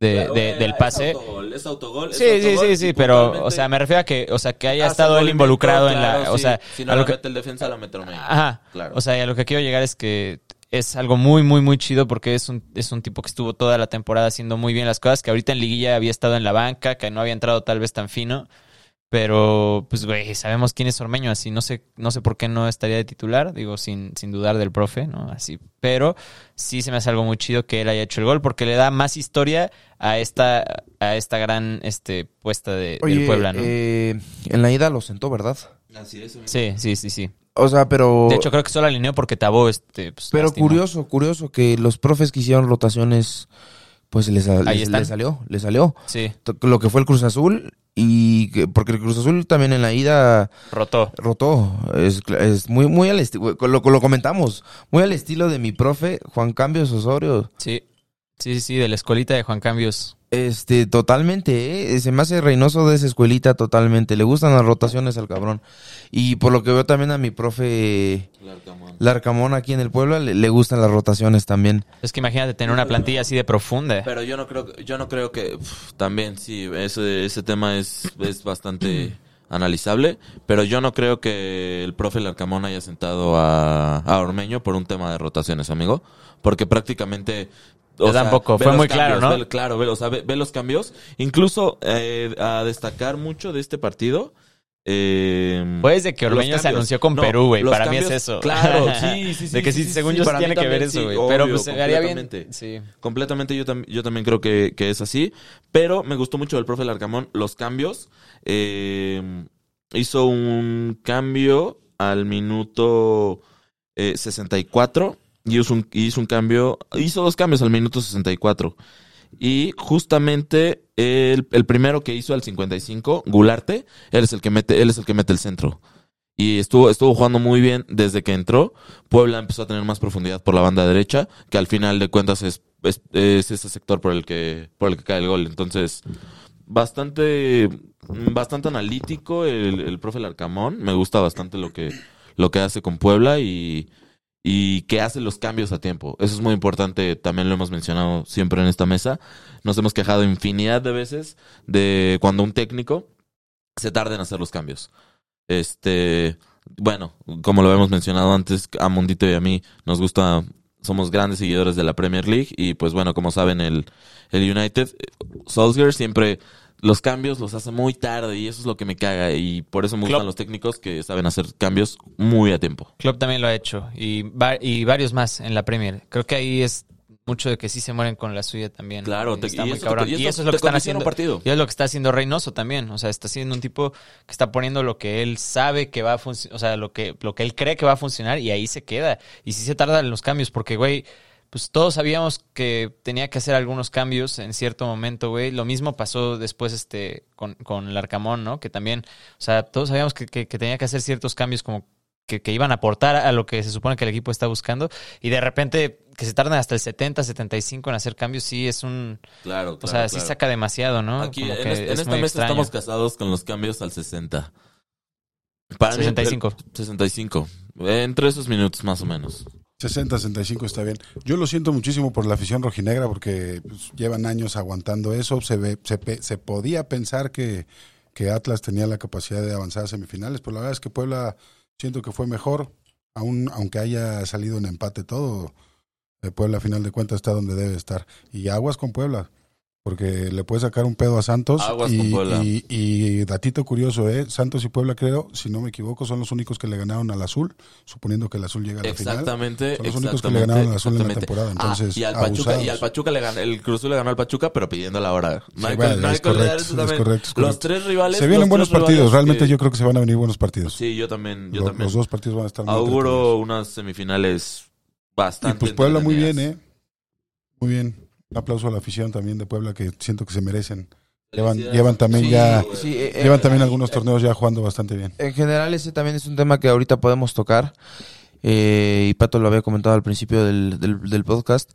de, de- del pase. Es autogol, es autogol. es Sí, sí, autogol sí, sí, pero, o sea, me refiero a que, o sea, que haya hace estado él involucrado en la, o sí. sea, si no a la lo que- mete el defensa, la mete Ormeño. ajá, Claro. o sea, y a lo que quiero llegar es que es algo muy, muy, muy chido porque es un, es un tipo que estuvo toda la temporada haciendo muy bien las cosas, que ahorita en liguilla había estado en la banca, que no había entrado tal vez tan fino, pero pues, güey, sabemos quién es Ormeño, así no sé, no sé por qué no estaría de titular, digo, sin, sin dudar del profe, ¿no? Así, pero sí se me hace algo muy chido que él haya hecho el gol porque le da más historia a esta, a esta gran, este, puesta de, Oye, del Puebla, ¿no? eh, en la ida lo sentó, ¿verdad? Así es, amigo. Sí, sí, sí, sí. O sea, pero... De hecho, creo que solo alineó porque Tabó, este, pues, Pero lastimó. curioso, curioso que los profes que hicieron rotaciones, pues les, les, les salió, les salió. Sí, Lo que fue el Cruz Azul y que, porque el Cruz Azul también en la ida rotó. rotó. Es, es muy, muy al estilo, lo, lo comentamos, muy al estilo de mi profe Juan Cambios Osorio. Sí, sí, sí, de la escuelita de Juan Cambios. Este, totalmente, ¿eh? se me hace Reynoso de esa escuelita totalmente. Le gustan las rotaciones al cabrón. Y por lo que veo también a mi profe Larcamón. Larcamón aquí en el pueblo le, le gustan las rotaciones también. Es que imagínate tener una plantilla así de profunda. Pero yo no creo, yo no creo que uf, también sí, ese, ese tema es, es bastante [CLEARS THROAT] analizable, pero yo no creo que el profe Larcamón haya sentado a, a Ormeño por un tema de rotaciones, amigo, porque prácticamente Yo tampoco, ve fue muy claro, cambios, ¿no? ve- claro, ve, o sea, ve, ve los cambios. Incluso eh, a destacar mucho de este partido. Eh, Pues de que Ormeño se cambios. anunció con No, Perú, güey. Para mí es cambios- eso. Claro, sí, sí, [LAUGHS] sí. De que sí, sí, según sí, yo tiene que ver eso, güey. Pero pues se bien. completamente. Sí. Completamente yo, tam- yo también creo que, que es así. Pero me gustó mucho del profe Larcamón los cambios. Eh, hizo un cambio al minuto eh, 64 y hizo un, hizo un cambio, hizo dos cambios al minuto 64. Y justamente el, el primero que hizo al 55, Gularte, él es el que mete, él es el que mete el centro. Y estuvo, estuvo jugando muy bien desde que entró. Puebla empezó a tener más profundidad por la banda derecha, que al final de cuentas es, es, es ese sector por el que, por el que cae el gol. Entonces, bastante, bastante analítico el, el profe Larcamón. Me gusta bastante lo que, lo que hace con Puebla y, y que hace los cambios a tiempo. Eso es muy importante, también lo hemos mencionado siempre en esta mesa. Nos hemos quejado infinidad de veces de cuando un técnico se tarda en hacer los cambios. Este, bueno, como lo hemos mencionado antes, a Mundito y a mí nos gusta, somos grandes seguidores de la Premier League y pues bueno, como saben, el, el United, Solskjaer siempre los cambios los hace muy tarde y eso es lo que me caga y por eso me Klopp. gustan los técnicos que saben hacer cambios muy a tiempo. Klopp también lo ha hecho. Y, va- y varios más en la Premier. Creo que ahí es mucho de que sí se mueren con la suya también. Claro, te- está y muy eso te- cabrón. y Y eso es lo que están haciendo. un partido. Y es lo que está haciendo Reynoso también. O sea, está siendo un tipo que está poniendo lo que él sabe que va a funcionar. O sea, lo que, lo que él cree que va a funcionar y ahí se queda. Y sí se tarda en los cambios porque, güey, pues todos sabíamos que tenía que hacer algunos cambios en cierto momento, güey. Lo mismo pasó después este con, con el Arcamón, ¿no? Que también, o sea, todos sabíamos que, que- que tenía que hacer ciertos cambios como que, que iban a aportar a lo que se supone que el equipo está buscando. Y de repente que se tardan hasta el 70, 75 en hacer cambios, sí es un... Claro, O sea, sí saca demasiado, ¿no? Aquí Como en, que es- en es esta mesa extraño. estamos casados con los cambios al 60. Para mí, 65. el- 65. Entre esos minutos más o menos. 60, 65 está bien. Yo lo siento muchísimo por la afición rojinegra porque pues, llevan años aguantando eso. Se, ve, se, se podía pensar que, que Atlas tenía la capacidad de avanzar a semifinales, pero la verdad es que Puebla siento que fue mejor, aun, aunque haya salido en empate todo. eh, Puebla, a final de cuentas, está donde debe estar. Y aguas con Puebla, porque le puede sacar un pedo a Santos. Aguas y, con Puebla. y, y datito curioso, ¿eh? Santos y Puebla, creo, si no me equivoco, son los únicos que le ganaron al Azul, suponiendo que el Azul llega a la final. Exactamente. Son los únicos que le exactamente, ganaron al Azul en la exactamente. temporada. Ah, Entonces, y al Pachuca, y al Pachuca le ganó, el Cruz Azul le ganó al Pachuca, pero pidiendo la hora. Los tres rivales. Se vienen los buenos partidos, realmente que- yo creo que se van a venir buenos partidos. Sí, yo también, yo Lo- también. Los dos partidos van a estar Auguro unas semifinales Y bastante pues Puebla muy bien. ¿eh? Muy bien. Un aplauso a la afición también de Puebla que siento que se merecen. Llevan, también Sí, ya, sí, eh, eh, llevan también eh, algunos eh, torneos ya jugando bastante bien. En general, ese también es un tema que ahorita podemos tocar. eh, y Pato lo había comentado al principio del, del, del podcast.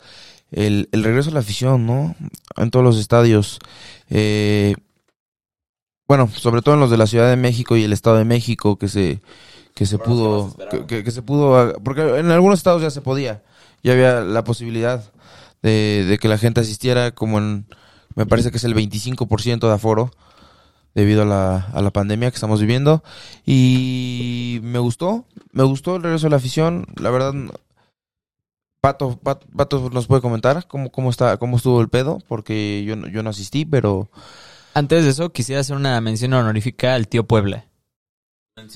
El, el regreso a la afición, ¿no? En todos los estadios. Eh, bueno, sobre todo en los de la Ciudad de México y el Estado de México, que se, que se pudo. que se pudo. Porque en algunos estados ya se podía. Ya había la posibilidad de, que la gente asistiera, como en. Me parece que es el 25% de aforo debido a la, a la pandemia que estamos viviendo. Y me gustó, me gustó el regreso de la afición. La verdad, Pato, Pato, Pato nos puede comentar cómo, cómo, está, cómo estuvo el pedo, porque yo, yo no asistí, pero Antes de eso, quisiera hacer una mención honorífica al tío Puebla.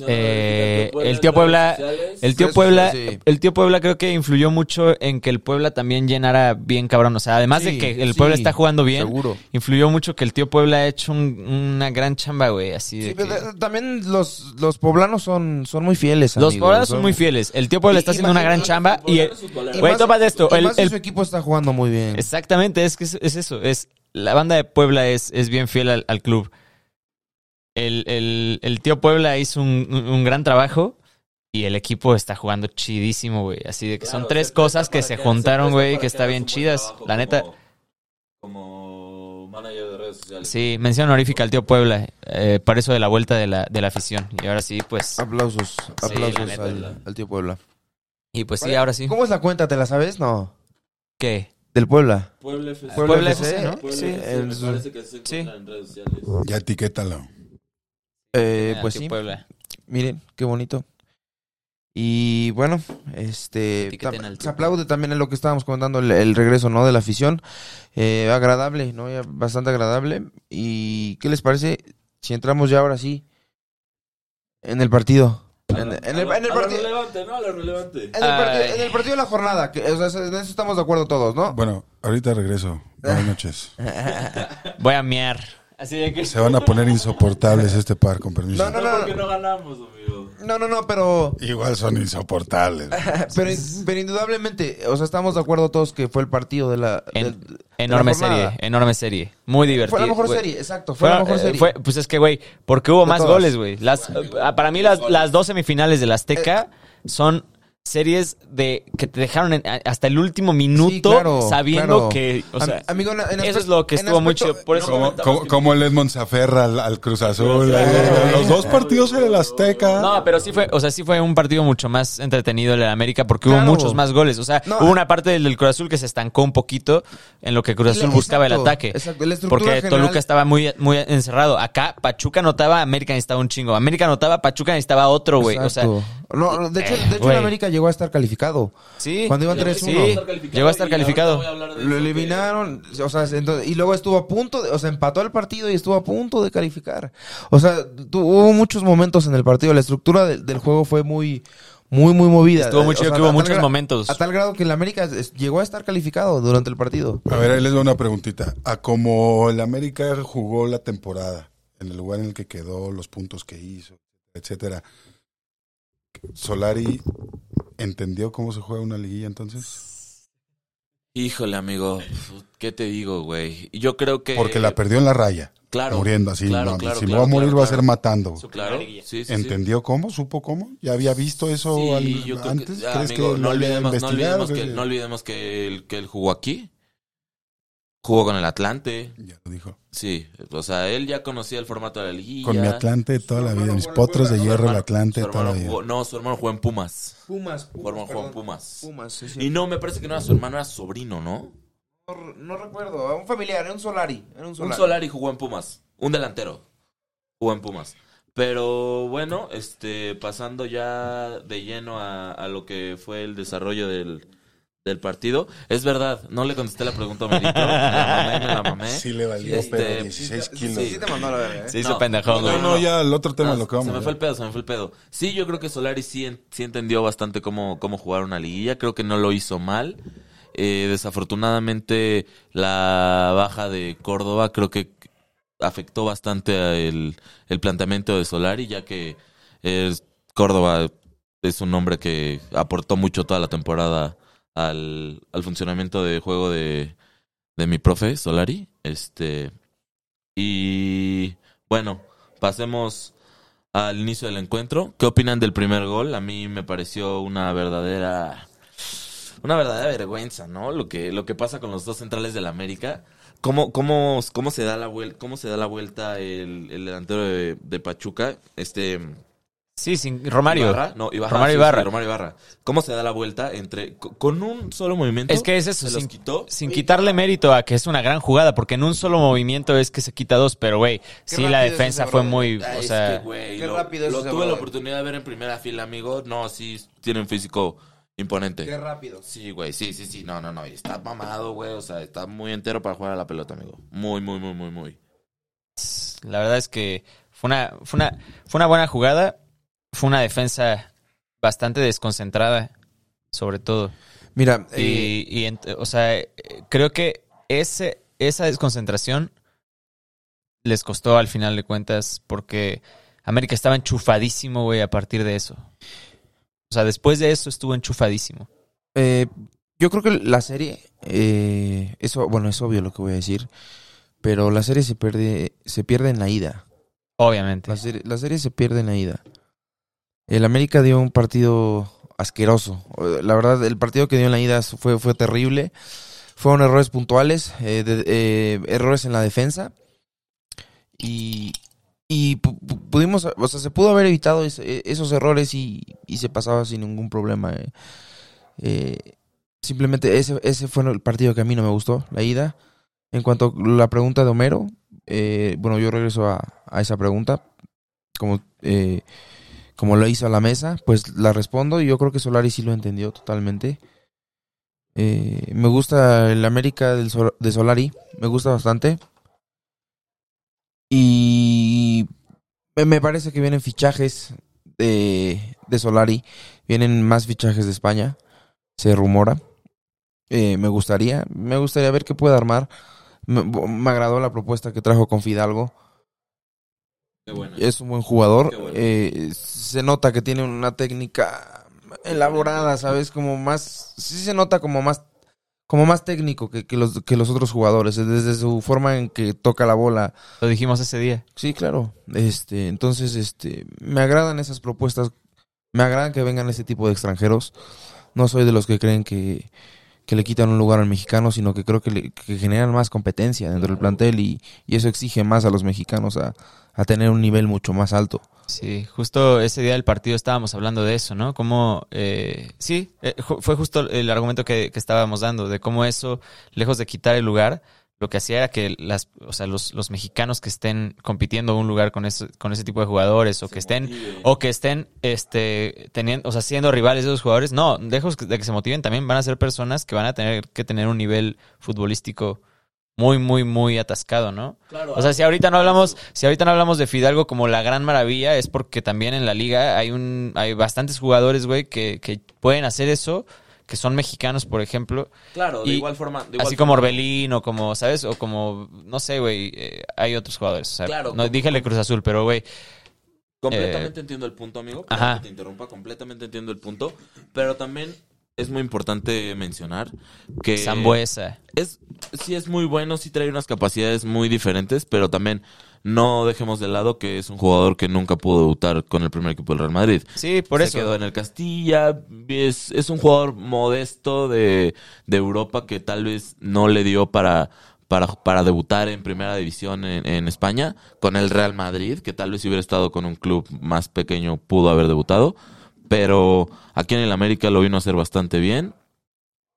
Eh, el tío Puebla- El tío Puebla, el tío Puebla creo que influyó mucho en que el Puebla también llenara bien cabrón. O sea, además de que el sí, Puebla está jugando bien, seguro. influyó mucho que el tío Puebla ha hecho un- una gran chamba, güey. Así de Sí, que- pero, eh, también los, los poblanos son, son muy fieles. Los poblanos son muy fieles. El tío Puebla Y- está haciendo una gran chamba y el- y Güey, toma de esto. y El- más si el- su equipo está jugando muy bien. Exactamente, es que es, es eso. Es la banda de Puebla es, es bien fiel al, al club. El, el- el tío Puebla hizo un, un- gran trabajo y el equipo está jugando chidísimo, güey. Así de que son tres cosas que se juntaron, güey, que está bien chidas. La neta, Como manager de redes sociales. sí, mención honorífica al tío Puebla. eh, para eso de la vuelta de la, de la afición. Y ahora sí, pues. Aplausos, aplausos neta, al, al tío Puebla. Y pues sí, ahora sí. ¿Cómo es la cuenta? ¿Te la sabes? No. ¿Qué? Del Puebla. Puebla FC. Puebla FC, FC, ¿no? Puebla Sí, FC, me parece que se Sí. en redes sociales. Ya etiquétalo. Eh, Ah, pues sí. Puebla. Miren, qué bonito. Y bueno, este tam- se aplaude también en lo que estábamos comentando, el, el regreso ¿no? de la afición. Eh, agradable, ¿no? Ya bastante agradable. ¿Y qué les parece si entramos ya ahora sí en el partido? En, en el, en partido. relevante, ¿no? A lo relevante. En el, partido, Ay. en el partido de la jornada, que, o sea, en eso estamos de acuerdo todos, ¿no? Bueno, ahorita regreso. Buenas noches. [LAUGHS] Voy a mear. Así de que. Se van a poner insoportables este par, con permiso. No, no, No, no, porque no, ganamos, amigo. no, no, no, pero, Igual son insoportables. [LAUGHS] pero, pero indudablemente, o sea, estamos de acuerdo todos que fue el partido de la, En- Enorme de la serie, enorme serie. Muy divertido. Fue la mejor serie, exacto, fue Fue, la mejor eh, serie. fue- pues es que, güey, porque hubo De más todas. goles, güey. Las, ah, para mí las, las dos semifinales del Azteca son series de que te dejaron en- hasta el último minuto Sí, claro, sabiendo claro. que, o sea, Am- amigo, en- en eso es lo que estuvo muy aspecto- chido. Por eso, Como, como, como el Edmond se aferra al, al Cruz Azul. eh, Los dos partidos en el Azteca. no, pero sí fue, o sea, sí fue un partido mucho más entretenido el de América porque hubo muchos más goles. O sea, No, hubo ah. una parte del, del Cruz Azul que se estancó un poquito en lo que Cruz Azul Exacto, buscaba el ataque. exacto, Porque general- Toluca estaba muy, muy encerrado. Acá Pachuca anotaba, América necesitaba un chingo. América anotaba, Pachuca necesitaba otro, güey. O sea. No, de hecho, eh, de hecho en América llegó a estar calificado. sí. Cuando iban Sí, 3-1. llegó a estar calificado. Lo eliminaron, o sea, entonces- y luego estuvo a punto, de- o sea, empató el partido y estuvo a punto de calificar. O sea, hubo muchos momentos en el partido, la estructura del, del juego fue muy, muy, muy movida. Estuvo muy O chido sea, que hubo a tal muchos momentos. A tal grado que el América es- llegó a estar calificado durante el partido. A ver, ahí les doy una preguntita. A como el América jugó la temporada, en el lugar en el que quedó, los puntos que hizo, etcétera, Solari entendió cómo se juega una liguilla entonces? Híjole, amigo. ¿Qué te digo, güey? Yo creo que. Porque la perdió en la raya, Claro. muriendo así. claro, no, claro, si me va a morir claro, va a ser matando. Su Claro. Sí. ¿Entendió cómo? ¿Supo cómo? ¿Ya había visto eso Sí, al- yo creo antes? que, ah, ¿Crees amigo, que no lo olvidemos, no investigado? olvidemos que, ¿Crees no olvidemos que él, que él jugó aquí. Jugó con el Atlante. Ya lo dijo. Sí, o sea, él ya conocía el formato de la liguilla. Con mi Atlante toda la vida, mis potros de hierro, el Atlante toda la vida. no, su hermano jugó en Pumas. Pumas. Su hermano jugó en perdón. Pumas. Pumas, sí, sí. Y no, me parece que no era su hermano, era su sobrino, ¿no? No, no recuerdo, un familiar, era un Solari. Era un Un Solari. Solari jugó en Pumas. Un delantero. Jugó en Pumas. Pero bueno, este, pasando ya de lleno a, a lo que fue el desarrollo del, del partido. Es verdad, no le contesté la pregunta a Merito. Me la mamé, me la mamé. Sí le valió, Este, pero Sí, 16 sí, kilos. Sí, sí te mandó la verga, ¿eh? Se hizo No, pendejón, no, güey. No, no, ya el otro tema No, lo que vamos se me fue el pedo, se me fue el pedo. Sí, yo creo que Solari sí, sí entendió bastante cómo, cómo jugar una liguilla. Creo que no lo hizo mal. Eh, desafortunadamente, la baja de Córdoba creo que afectó bastante a el, el planteamiento de Solari, ya que es- Córdoba es un hombre que aportó mucho toda la temporada al, al funcionamiento de juego de, de mi profe Solari. Este, y bueno, pasemos al inicio del encuentro. ¿Qué opinan del primer gol? A mí me pareció una verdadera una verdadera vergüenza, ¿no? Lo que lo que pasa con los dos centrales del América. ¿Cómo, cómo, cómo se da la vuelta, cómo se da la vuelta el, el delantero de, de Pachuca? Este Sí, sin Romario. Ibarra, no, Ibarra, Romario sí, sí, Ibarra. Romario Ibarra. ¿Cómo se da la vuelta entre co- con un solo movimiento? Es que es eso, se los sin, quitó. sin quitarle mérito a que es una gran jugada, porque en un solo movimiento es que se quita dos, pero güey, sí la es defensa ese fue brother. muy, o es sea, que, güey, qué lo, rápido es lo ese tuve la oportunidad de ver en primera fila, amigo. No, sí, tiene un físico imponente. Qué rápido. Sí, güey, sí, sí, sí. No, no, no. y Está mamado, güey. O sea, está muy entero para jugar a la pelota, amigo. Muy, muy, muy, muy, muy. la verdad es que fue una, fue una, fue una buena jugada, fue una defensa bastante desconcentrada, sobre todo. Mira, eh, Y, ent- o sea, eh, creo que ese, esa desconcentración les costó al final de cuentas porque América estaba enchufadísimo, güey, a partir de eso. O sea, después de eso estuvo enchufadísimo. eh, yo creo que la serie, eh, eso, bueno, es obvio lo que voy a decir, pero la serie se pierde, se pierde en la ida. Obviamente. La serie, la serie se pierde en la ida. El América dio un partido asqueroso. La verdad, el partido que dio en la ida fue, fue terrible. Fueron errores puntuales, eh, eh, errores en la defensa. Y, y pu- pu- pudimos, o sea, se pudo haber evitado esos errores y, y se pasaba sin ningún problema. eh. Eh, simplemente ese, ese fue el partido que a mí no me gustó, la ida. En cuanto a la pregunta de Homero, bueno, yo regreso a, a esa pregunta. Como, como lo hizo a la mesa, pues la respondo y yo creo que Solari sí lo entendió totalmente. Eh, me gusta el América del Sol- de Solari, me gusta bastante. Y me- parece que vienen fichajes de, de Solari, vienen más fichajes de España, se rumora. Eh, me gustaría, me gustaría ver qué puede armar. Me, me agradó la propuesta que trajo con Fidalgo. Qué buena. Es un buen jugador. Qué bueno. Eh, se nota que tiene una técnica elaborada, ¿sabes? Como más. Sí se nota como más. Como más técnico que, que los, que los otros jugadores. Desde su forma en que toca la bola. Lo dijimos ese día. Sí, claro. Este, entonces, este, me agradan esas propuestas. Me agradan que vengan ese tipo de extranjeros. No soy de los que creen que, que le quitan un lugar al mexicano, sino que creo que, le- que generan más competencia dentro del plantel y, y eso exige más a los mexicanos a, a tener un nivel mucho más alto. Sí, justo ese día del partido estábamos hablando de eso, ¿no? Como, eh, sí, eh, fue justo el argumento que, que estábamos dando, de cómo eso, lejos de quitar el lugar, lo que hacía era que las, o sea, los, los mexicanos que estén compitiendo un lugar con ese, con ese tipo de jugadores o que estén, o que estén, este, teniendo, o sea, siendo rivales de esos jugadores, no, lejos de que se motiven también van a ser personas que van a tener que tener un nivel futbolístico muy, muy, muy atascado, ¿no? Claro, O sea, si ahorita no hablamos, si ahorita no hablamos de Fidalgo como la gran maravilla, es porque también en la liga hay un, hay bastantes jugadores, güey, que, que pueden hacer eso, que son mexicanos, por ejemplo, Claro, de y igual forma. de igual así como Orbelín o como, ¿sabes? O como, no sé, güey, eh, hay otros jugadores. O sea, Claro, no Cruz Azul, pero güey, Completamente entiendo el punto, amigo. Eh, ajá. que te interrumpa, completamente entiendo el punto. Pero también es muy importante mencionar que. Zambuesa. es sí es muy bueno, sí trae unas capacidades muy diferentes, pero también no dejemos de lado que es un jugador que nunca pudo debutar con el primer equipo del Real Madrid. Sí, por Se eso. quedó en el Castilla, es, es un jugador modesto de, de Europa que tal vez no le dio para, para, para debutar en primera división en, en España con el Real Madrid, que tal vez si hubiera estado con un club más pequeño pudo haber debutado, pero aquí en el América lo vino a hacer bastante bien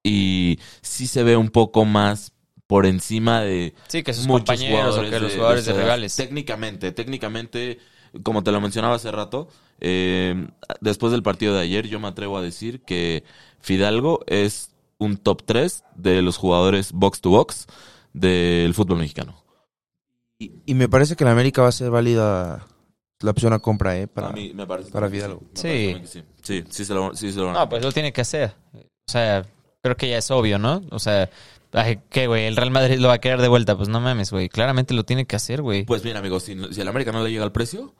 y sí se ve un poco más por encima de Sí, que sus muchos compañeros o que los jugadores de, esa edad. rivales. Técnicamente, técnicamente, como te lo mencionaba hace rato, eh, después del partido de ayer, yo me atrevo a decir que Fidalgo es un top 3 de los jugadores box to box del fútbol mexicano. Y, y me parece que la América va a ser válida la opción a compra, ¿eh? Para, Para mí, me parece. para que Fidalgo. Sí. sí. Sí, sí se lo, sí se lo van a- No, pues lo tiene que hacer. O sea, creo que ya es obvio, ¿no? O sea, ay, ¿qué, güey? ¿El Real Madrid lo va a querer de vuelta? Pues no mames, güey. Claramente lo tiene que hacer, güey. Pues bien, amigos, si, si al América no le llega el precio,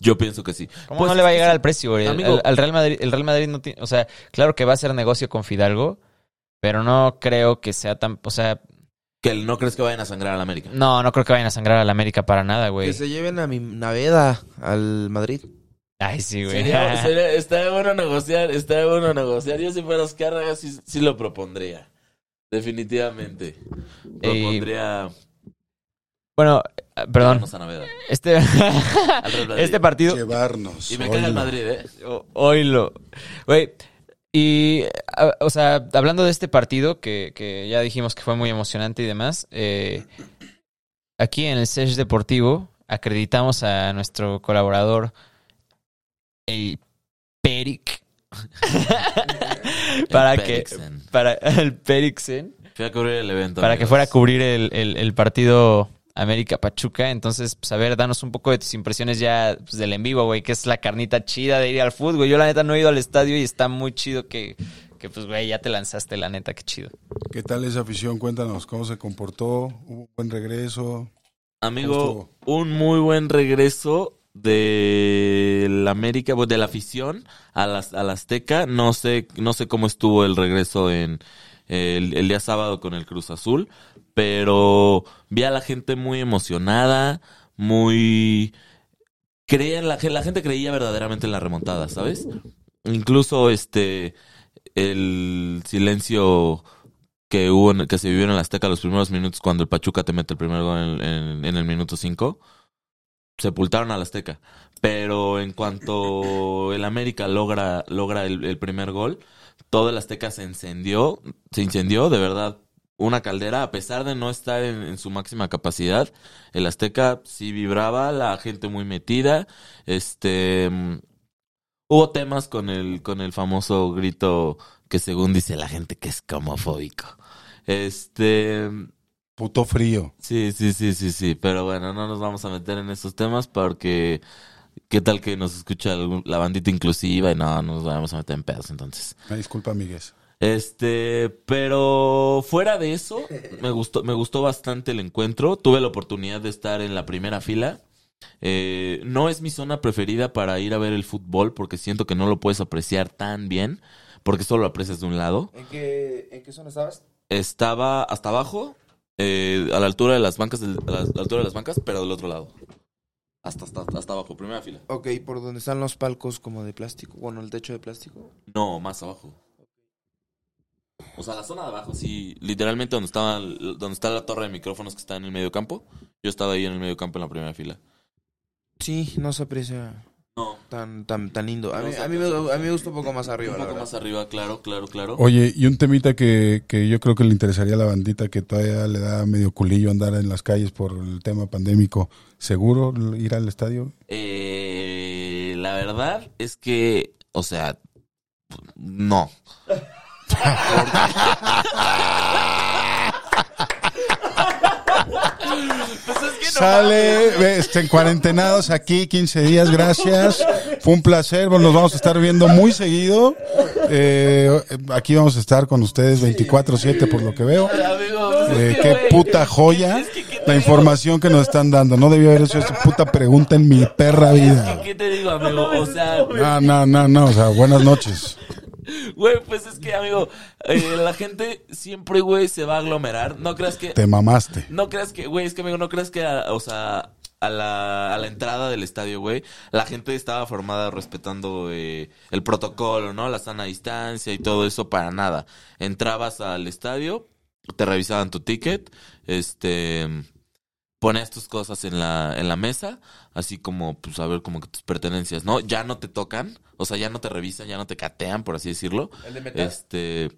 yo pienso que sí. ¿Cómo Pues no le va a llegar sí. al precio, güey? El- Amigo. el- al Real Madrid, el Real Madrid no tiene, o sea, claro que va a ser negocio con Fidalgo, pero no creo que sea tan, o sea, Que no crees que vayan a sangrar al América. no, no creo que vayan a sangrar al América para nada, güey. Que se lleven a mi Naveda al Madrid. Ay, sí, güey. Sería, [LAUGHS] sería- estaría bueno negociar, estaría bueno negociar. Yo si fuera Oscar sí, sí lo propondría. Definitivamente. Propondría bueno, eh, perdón. llevarnos a Naveda, Este, [LAUGHS] [LAUGHS] este partido, Llevarnos. Y me caga el. Madrid, ¿eh? Oílo. Güey. Y, a- o sea, hablando de este partido, que, que ya dijimos que fue muy emocionante y demás, eh, aquí en el SESH Deportivo acreditamos a nuestro colaborador, el Peric, [LAUGHS] para El que, Perixen. para el Perixen, Fui a cubrir el evento. para que fuera a cubrir el, el- el partido América Pachuca. Entonces, pues a ver, danos un poco de tus impresiones ya pues, del en vivo, güey, que es la carnita chida de ir al fútbol. güey. Yo la neta no he ido al estadio y está muy chido que, que pues, güey, ya te lanzaste, la neta, qué chido. ¿Qué tal esa afición? Cuéntanos cómo se comportó. ¿Hubo un buen regreso? Amigo, ¿Cómo un muy buen regreso de la América, pues, de la afición a las a la Azteca. No sé, no sé cómo estuvo el regreso en el, día sábado con el Cruz Azul, pero vi a la gente muy emocionada, muy creían la, la gente creía verdaderamente en la remontada, ¿sabes? Incluso este el silencio que hubo en- que se vivió en el Azteca los primeros minutos cuando el Pachuca te mete el primer gol en el minuto 5 sepultaron al Azteca pero en cuanto el América logra logra el, el primer gol todo el Azteca se encendió se incendió de verdad una caldera a pesar de no estar en, en su máxima capacidad el Azteca sí vibraba la gente muy metida este mm, hubo temas con el con el famoso grito que según dice la gente que es homofóbico este Puto frío. Sí, sí, sí, sí, sí. Pero bueno, no nos vamos a meter en esos temas porque qué tal que nos escucha algún- la bandita inclusiva y no, no nos vamos a meter en pedos entonces. Ay, disculpa, amigues. Este, pero fuera de eso, [LAUGHS] me gustó, me gustó bastante el encuentro. Tuve la oportunidad de estar en la primera fila. Eh, no es mi zona preferida para ir a ver el fútbol porque siento que no lo puedes apreciar tan bien porque solo lo aprecias de un lado. ¿En qué, ¿En qué zona estabas? Estaba hasta abajo, eh, a la altura de las bancas, del- a la altura de las bancas, pero del otro lado. Hasta, hasta, hasta abajo, primera fila. Ok, por donde están los palcos como de plástico. Bueno, el techo de plástico. No, más abajo. O sea, la zona de abajo, sí, literalmente donde estaba, donde está la torre de micrófonos que está en el medio campo. Yo estaba ahí en el medio campo en la primera fila. Sí, no se aprecia No, tan, tan, tan lindo. A No mí, a mí, me, a mí me gusta un poco más arriba. un poco más arriba, claro, claro, claro. Oye, y un temita que, que yo creo que le interesaría a la bandita que todavía le da medio culillo andar en las calles por el tema pandémico. ¿Seguro ir al estadio? Eh, la verdad es que, o sea, no. [LAUGHS] Pues es que no Sale, estén cuarentenados aquí 15 días, gracias. Fue un placer, bueno, nos vamos a estar viendo muy seguido. Eh, aquí vamos a estar con ustedes 24/7 por lo que veo. Eh, que, qué puta joya es que, ¿qué te la información que nos están dando. No debió haber hecho esa puta pregunta en mi perra vida. ¿Qué te digo, amigo? O sea, No, no, no, no, o sea, buenas noches. Güey, pues es que, amigo, eh, la gente siempre, güey, se va a aglomerar. No creas que... Te mamaste. No creas que, güey, es que, amigo, no creas que, a- o sea, a la, a la entrada del estadio, güey, la gente estaba formada respetando eh, el protocolo, ¿no? La sana distancia y todo eso para nada. Entrabas al estadio te revisaban tu ticket, este pones tus cosas en la, en la mesa, así como, pues, a ver, como que tus pertenencias, ¿no? Ya no te tocan, o sea, ya no te revisan, ya no te catean, por así decirlo. Este,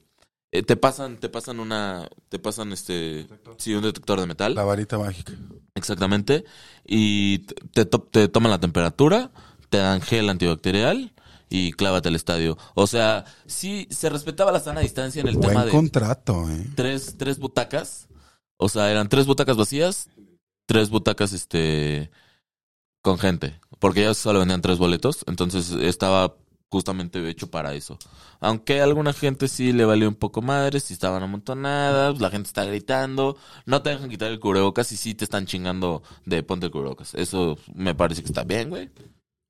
eh, te pasan, te pasan una, te pasan este, sí, un detector de metal. La varita mágica. Exactamente. Y te, to- te toman la temperatura, te dan gel antibacterial y clávate al estadio. O sea, sí se respetaba la sana distancia en el tema de contrato, ¿eh? tres, tres butacas. O sea, eran tres butacas vacías, tres butacas este con gente. Porque ya solo vendían tres boletos. Entonces estaba justamente hecho para eso. Aunque a alguna gente sí le valió un poco madre, si estaban amontonadas, la gente está gritando, no te dejan quitar el cubrebocas y sí te están chingando de ponte el cubrebocas. Eso me parece que está bien, güey.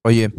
Oye,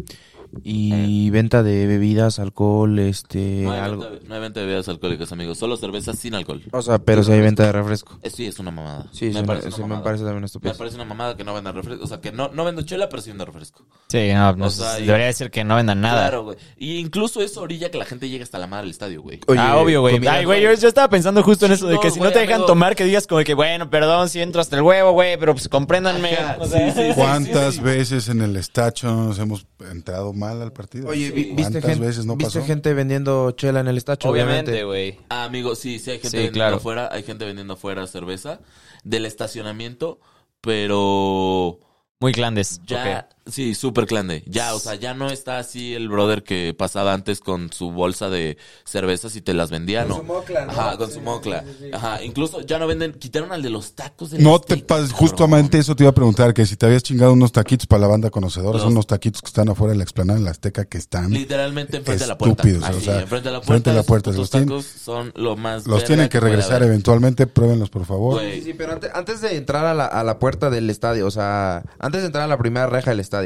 y venta de bebidas, alcohol, este, No hay, algo. venta, no hay venta de bebidas alcohólicas, amigos. Solo cerveza sin alcohol. O sea, pero si hay venta de refresco. Eh, Sí, es una mamada. Sí, me sí, me, parece sí, una me mamada. parece también Me estúpido. parece una mamada que no vendan refresco. O sea, que no, no vendo chela, pero sí vendo refresco. Sí, no, no, O sea, y- debería decir que no vendan nada. Claro, güey. Y incluso eso orilla que la gente llegue hasta la madre del estadio, güey. Oye, ah, obvio, güey. Ay, güey, yo, yo estaba pensando justo en eso, de que no, si güey, no te dejan amigo. tomar, que digas como que, bueno, perdón si entro hasta el huevo, güey, pero pues compréndanme. Ajá, O sea, sí, sí, [LAUGHS] sí. ¿Cuántas veces en el estacho nos hemos entrado mal al partido? Oye, vi- ¿Cuántas ¿viste, gente, veces no ¿viste pasó? gente vendiendo chela en el estacho? Obviamente, güey. Ah, amigo, sí, sí hay gente Sí, vendiendo claro. afuera. Hay gente vendiendo afuera cerveza del estacionamiento, pero Muy glandes. ya, sí, súper clande. Ya, o sea, ya no está así el brother que pasaba antes con su bolsa de cervezas y te las vendía, ¿no? mocla, ¿no? Ajá, con Sí, su mocla. sí, sí, sí. Ajá, incluso ya no venden, quitaron al de los tacos de No te pases, justamente eso te iba a preguntar, que si te habías chingado unos taquitos para la banda conocedora, Los- son unos taquitos que están afuera de la explanada en la Azteca que están, Literalmente enfrente de la puerta. Estúpidos, Así, o sea, enfrente de la puerta. frente a la puerta, los tienen- tacos son lo más los tienen que regresar eventualmente, pruébenlos por favor. Sí, pero antes, antes de entrar a la, a la puerta del estadio, o sea, antes de entrar a la primera reja del estadio.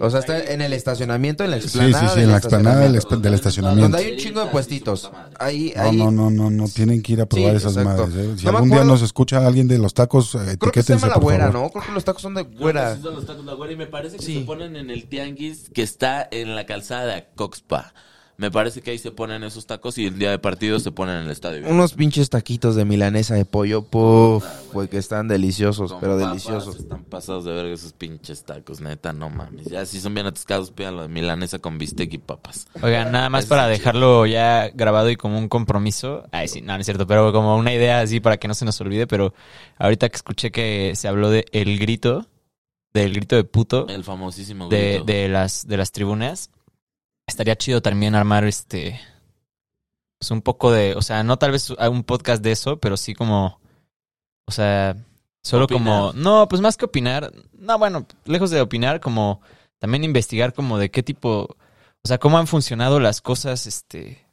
O sea, está en el estacionamiento, en la Sí, explanada. sí, sí, del en la explanada del, del estacionamiento. Donde hay un chingo de puestitos. Ahí, No, ahí. no, no, no, no, tienen que ir a probar Sí, esas exacto. madres. ¿eh? Si No algún día nos escucha alguien de los tacos, eh, Creo que se etiquétense llama la güera. ¿no? Creo que los tacos son de güera. sí son los tacos de la güera y me parece que Sí. se ponen en el tianguis que está en la calzada de Coxpa. Me parece que ahí se ponen esos tacos y el día de partido se ponen en el estadio. Unos pinches taquitos de milanesa de pollo, puf, güey, que están deliciosos, Con pero papas, deliciosos. Están pasados de verga esos pinches tacos, neta, no mames. Ya si son bien atascados, pidan la de milanesa con bistec y papas. Oigan, nada más para dejarlo ya grabado y como un compromiso. Ay, sí, no, no es cierto, pero como una idea así para que no se nos olvide. Pero ahorita que escuché que se habló de el grito, del grito de puto, El famosísimo de, grito. de las, de las tribunas, estaría chido también armar este. Pues un poco de. O sea, no tal vez un podcast de eso, pero sí como. O sea, solo Opinar. como. No, pues más que opinar. No, bueno, lejos de opinar, como también investigar como de qué tipo. O sea, cómo han funcionado las cosas, este.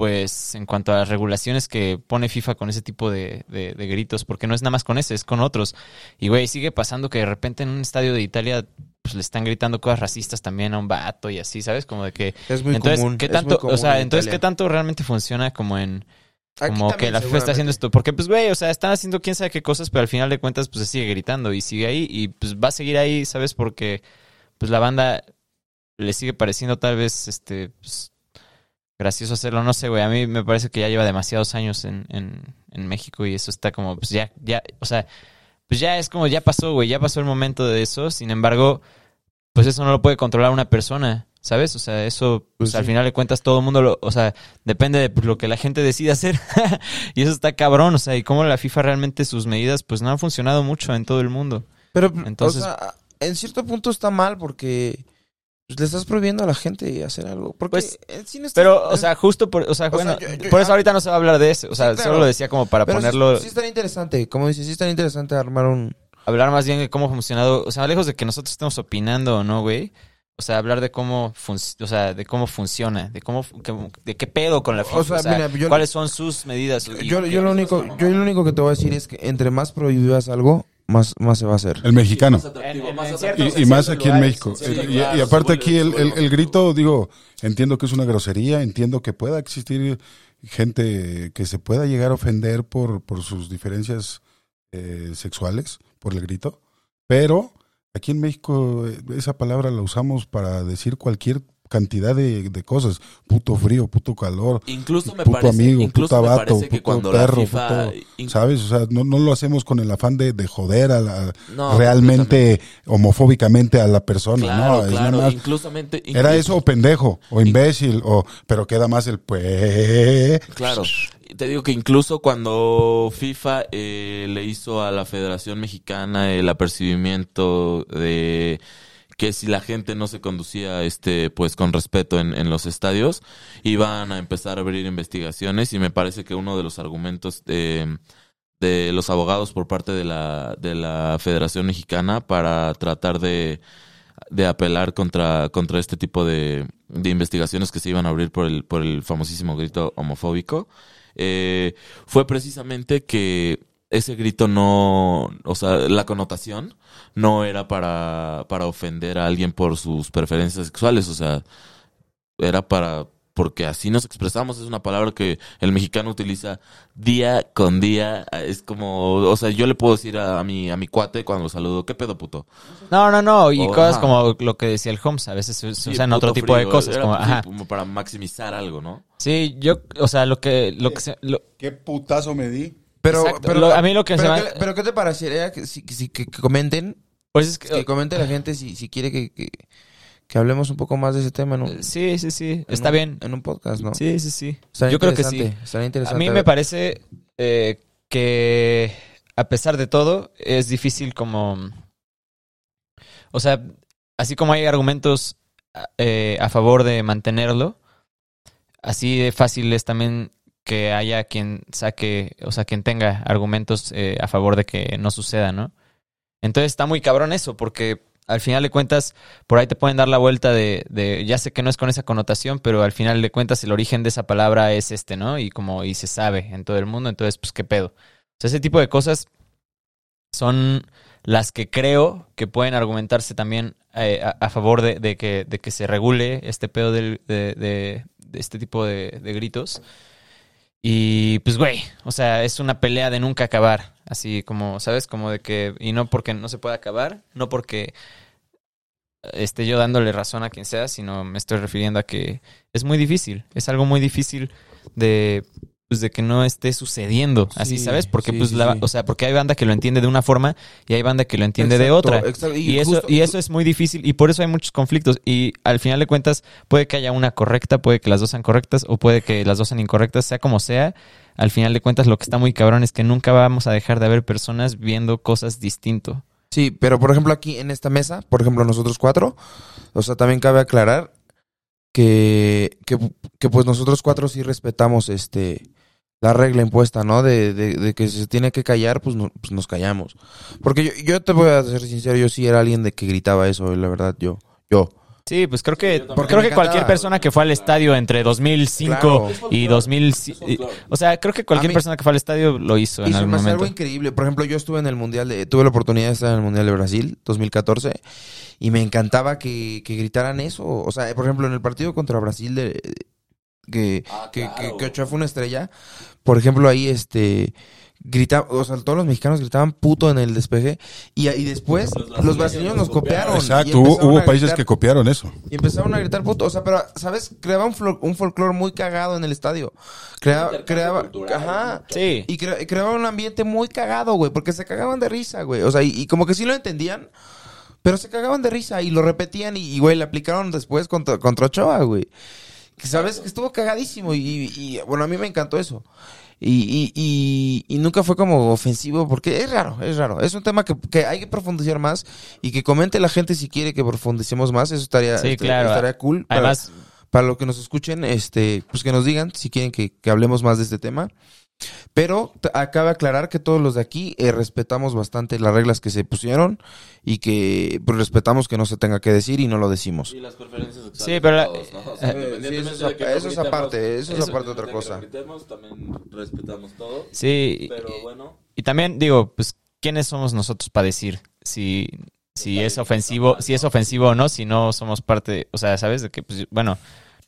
Pues en cuanto a las regulaciones que pone FIFA con ese tipo de, de, de gritos, porque no es nada más con ese, es con otros. Y güey, sigue pasando que de repente en un estadio de Italia pues le están gritando cosas racistas también a un vato y así, ¿sabes? Como de que Es muy entonces común. qué es muy tanto, común o sea, en entonces Italia. qué tanto realmente funciona como en Aquí como que la FIFA está haciendo esto, porque pues güey, o sea, están haciendo quién sabe qué cosas, pero al final de cuentas pues se sigue gritando y sigue ahí y pues va a seguir ahí, ¿sabes? Porque pues la banda le sigue pareciendo tal vez este pues, gracioso hacerlo, no sé, güey, a mí me parece que ya lleva demasiados años en, en, en México y eso está como pues ya ya, o sea, pues ya es como ya pasó, güey, ya pasó el momento de eso, sin embargo, pues eso no lo puede controlar una persona, ¿sabes? O sea, eso, pues, Pues al final de cuentas todo el mundo, lo, o sea, depende de pues, lo que la gente decida hacer. [LAUGHS] y eso está cabrón, o sea, y cómo la FIFA realmente sus medidas, pues no han funcionado mucho en todo el mundo. Pero, Entonces- o sea, en cierto punto está mal porque le estás prohibiendo a la gente hacer algo. Porque Pues, no está- Pero, o sea, justo por, o sea, O bueno, sea, yo- yo- por eso ah, ahorita no se va a hablar de eso, o sea, Sí, claro. solo lo decía como para pero sí- ponerlo, Sí, estaría interesante, como dices, sí estaría interesante armar un... hablar más bien de cómo ha funcionado, o sea, lejos de que nosotros estemos opinando o no, güey. O sea, hablar de cómo, o sea, de cómo funciona, de cómo, que- de qué pedo con la FIFA, O sea, mira, yo- cuáles son sus medidas. Yo, yo lo único, yo lo único que te voy a decir es que entre más prohibas algo, más, más se va a hacer. El mexicano. En- en- más en Y, y más aquí en México. y- aparte aquí el, el- el grito, digo, entiendo que es una grosería, entiendo que pueda existir gente que se pueda llegar a ofender por, por sus diferencias eh, sexuales, por el grito, pero aquí en México eh, esa palabra la usamos para decir cualquier cantidad de, de cosas. Puto frío, puto calor, Incluso me puto parece, amigo, incluso puto me vato, parece que puto cuando perro, FIFA... puto- ¿sabes? O sea, no, no lo hacemos con el afán de, de joder a la, No, realmente homofóbicamente a la persona, Claro, ¿no? Es claro, más- inclusamente... era eso o pendejo, o imbécil, o pero queda más el pues. Claro. Te digo que incluso cuando FIFA eh, le hizo a la Federación Mexicana el apercibimiento de que si la gente no se conducía este pues con respeto en, en los estadios iban a empezar a abrir investigaciones y me parece que uno de los argumentos de, de los abogados por parte de la de la Federación Mexicana para tratar de de apelar contra, contra este tipo de, de investigaciones que se iban a abrir por el, por el famosísimo grito homofóbico, eh, fue precisamente que ese grito no, o sea, la connotación no era para, para ofender a alguien por sus preferencias sexuales, o sea, era para, porque así nos expresamos, es una palabra que el mexicano utiliza día con día, es como, o sea, yo le puedo decir a, a mi, a mi cuate cuando lo saludo, ¿qué pedo puto? No, no, no. Y cosas ajá. como lo que decía el Holmes. A veces se, se Sí, usan otro tipo de cosas. era, Como, sí, ajá. como para maximizar algo, ¿no? Sí, yo, o sea, lo que, lo que se- lo- ¿Qué putazo me di? Pero, Exacto. pero Lo- a mí lo que se pero, me- ¿qué, pero ¿qué te parecería que, si- que, si- que- que comenten? pues es que, Que comente la gente si, si quiere que, que, que hablemos un poco más de ese tema en un, sí, sí, sí, en está un- bien. En un podcast, ¿no? Sí, sí, sí. Estaría Yo creo que sí. interesante, estaría A interesante. mí me parece eh, que a pesar de todo es difícil como... O sea, así como hay argumentos eh, a favor de mantenerlo, así de fácil es también que haya quien saque, o sea, quien tenga argumentos eh, a favor de que no suceda, ¿no? Entonces está muy cabrón eso, porque al final de cuentas, por ahí te pueden dar la vuelta de, de, ya sé que no es con esa connotación, pero al final de cuentas el origen de esa palabra es este, ¿no? Y como, y se sabe en todo el mundo, entonces, pues, ¿qué pedo? O sea, ese tipo de cosas son las que creo que pueden argumentarse también eh, a, favor de, de que, de que se regule este pedo de, de- este tipo de gritos. Y pues, güey, o sea, es una pelea de nunca acabar. Así como, ¿sabes? Como de que, y no porque no se pueda acabar, no porque esté yo dándole razón a quien sea, sino me estoy refiriendo a que es muy difícil. Es algo muy difícil de, pues, de que no esté sucediendo. Así, Sí, ¿sabes? Porque, sí, pues, sí, la, sí. o sea, porque hay banda que lo entiende de una forma y hay banda que lo entiende de otra. exacto. Y, eso, justo- y eso es muy difícil y por eso hay muchos conflictos. Y al final de cuentas, puede que haya una correcta, puede que las dos sean correctas o puede que las dos sean incorrectas, sea como sea. Al final de cuentas, lo que está muy cabrón es que nunca vamos a dejar de haber personas viendo cosas distinto. Sí, pero por ejemplo aquí en esta mesa, por ejemplo nosotros cuatro, o sea, también cabe aclarar que, que, que, pues nosotros cuatro sí respetamos este la regla impuesta, ¿no? De, de, de que si se tiene que callar, pues, no- pues nos callamos. Porque yo, yo te voy a ser sincero, yo sí era alguien de que gritaba eso, la verdad, yo. Yo. Sí, pues creo que, también. creo que cualquier persona que fue al estadio entre 2005 Claro. y 2000, o sea, creo que cualquier mí- persona que fue al estadio lo hizo en algún momento. algo increíble. Por ejemplo, yo estuve en el Mundial de... Tuve la oportunidad de estar en el Mundial de Brasil, 2014, y me encantaba que, que gritaran eso. O sea, por ejemplo, en el partido contra Brasil, de, que, Ah, que, claro. que, que Ochoa fue una estrella, por ejemplo, ahí este... Grita, o sea, todos los mexicanos gritaban puto en el despeje y, y después Los los, brasileños nos copiaron. Exacto, hubo, hubo países gritar- que copiaron eso. y empezaron a gritar puto. O sea, pero, ¿sabes? Creaba un, un folclore muy cagado en el estadio. Creaba, creaba, cultural, ajá. Sí. Y cre- creaba un ambiente muy cagado, güey, porque se cagaban de risa, güey. O sea, y, y como que sí lo entendían, pero se cagaban de risa y lo repetían y, y, güey, le aplicaron después contra, contra Ochoa, güey. Que sabes que estuvo cagadísimo y, y, bueno, a mí me encantó eso. Y, y, y, nunca fue como ofensivo porque es raro, es raro. Es un tema que, que hay que profundizar más y que comente la gente si quiere que profundicemos más. Eso estaría, Sí, este, claro. estaría cool. para- Además, para los que nos escuchen, este, pues que nos digan si quieren que, que hablemos más de este tema. Pero acaba de aclarar que todos los de aquí eh, respetamos bastante las reglas que se pusieron y que pues, respetamos que no se tenga que decir y no lo decimos. Y las preferencias sexuales Sí, pero la- todos, ¿no? O sea, eh, sí, eso es eso aparte, eso es aparte otra cosa. también respetamos todo. sí. Pero bueno, Y también digo, pues, ¿quiénes somos nosotros para decir si, si es ofensivo, si es ofensivo o no, si no somos parte, o sea, ¿sabes? De que, pues, bueno,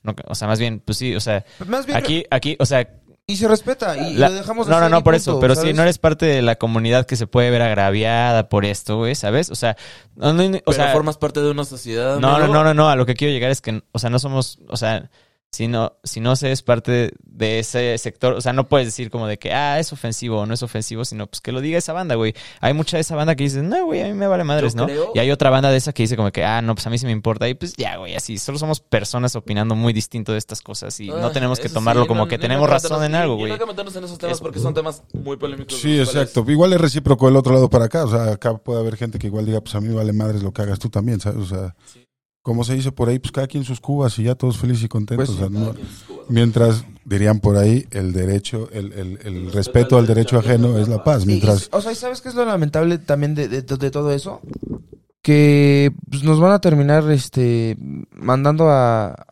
no, o sea, más bien, pues sí, o sea, Más bien, aquí, aquí, o sea, Y se respeta. Y La- lo dejamos no, no, no, y por punto, eso. Pero si ¿sabes? no eres parte de la comunidad que se puede ver agraviada por esto, güey, ¿sabes? O sea, no, no, o Pero sea, formas parte de una sociedad. no, no, no, no, no, a lo que quiero llegar es que, o sea, no somos, o sea, si no, si no se es parte de ese sector, o sea, no puedes decir como de que, ah, es ofensivo o no es ofensivo, sino pues que lo diga esa banda, güey. Hay mucha de esa banda que dice, no, güey, a mí me vale madres, Yo ¿no? creo- Y hay otra banda de esa que dice como que, ah, no, pues a mí sí me importa. Y pues ya, güey, así, solo somos personas opinando muy distinto de estas cosas y no Ay, tenemos que tomarlo sí, como no- que no tenemos razón en algo, y- y güey. No hay que meternos en esos temas Es- porque son temas muy polémicos. Sí, exacto. Igual es recíproco del otro lado para acá. O sea, acá puede haber gente que igual diga, pues a mí me vale madres lo que hagas tú también, ¿sabes? O sea, como se dice por ahí, pues cada quien sus cubas y ya todos felices y contentos. Pues o sea, no- mientras, dirían por ahí, el derecho, el, el- el respeto al derecho ajeno es la paz. Y- Mientras, y- o sea, ¿y ¿sabes qué es lo lamentable también de, de- de todo eso? Que pues, nos van a terminar este mandando a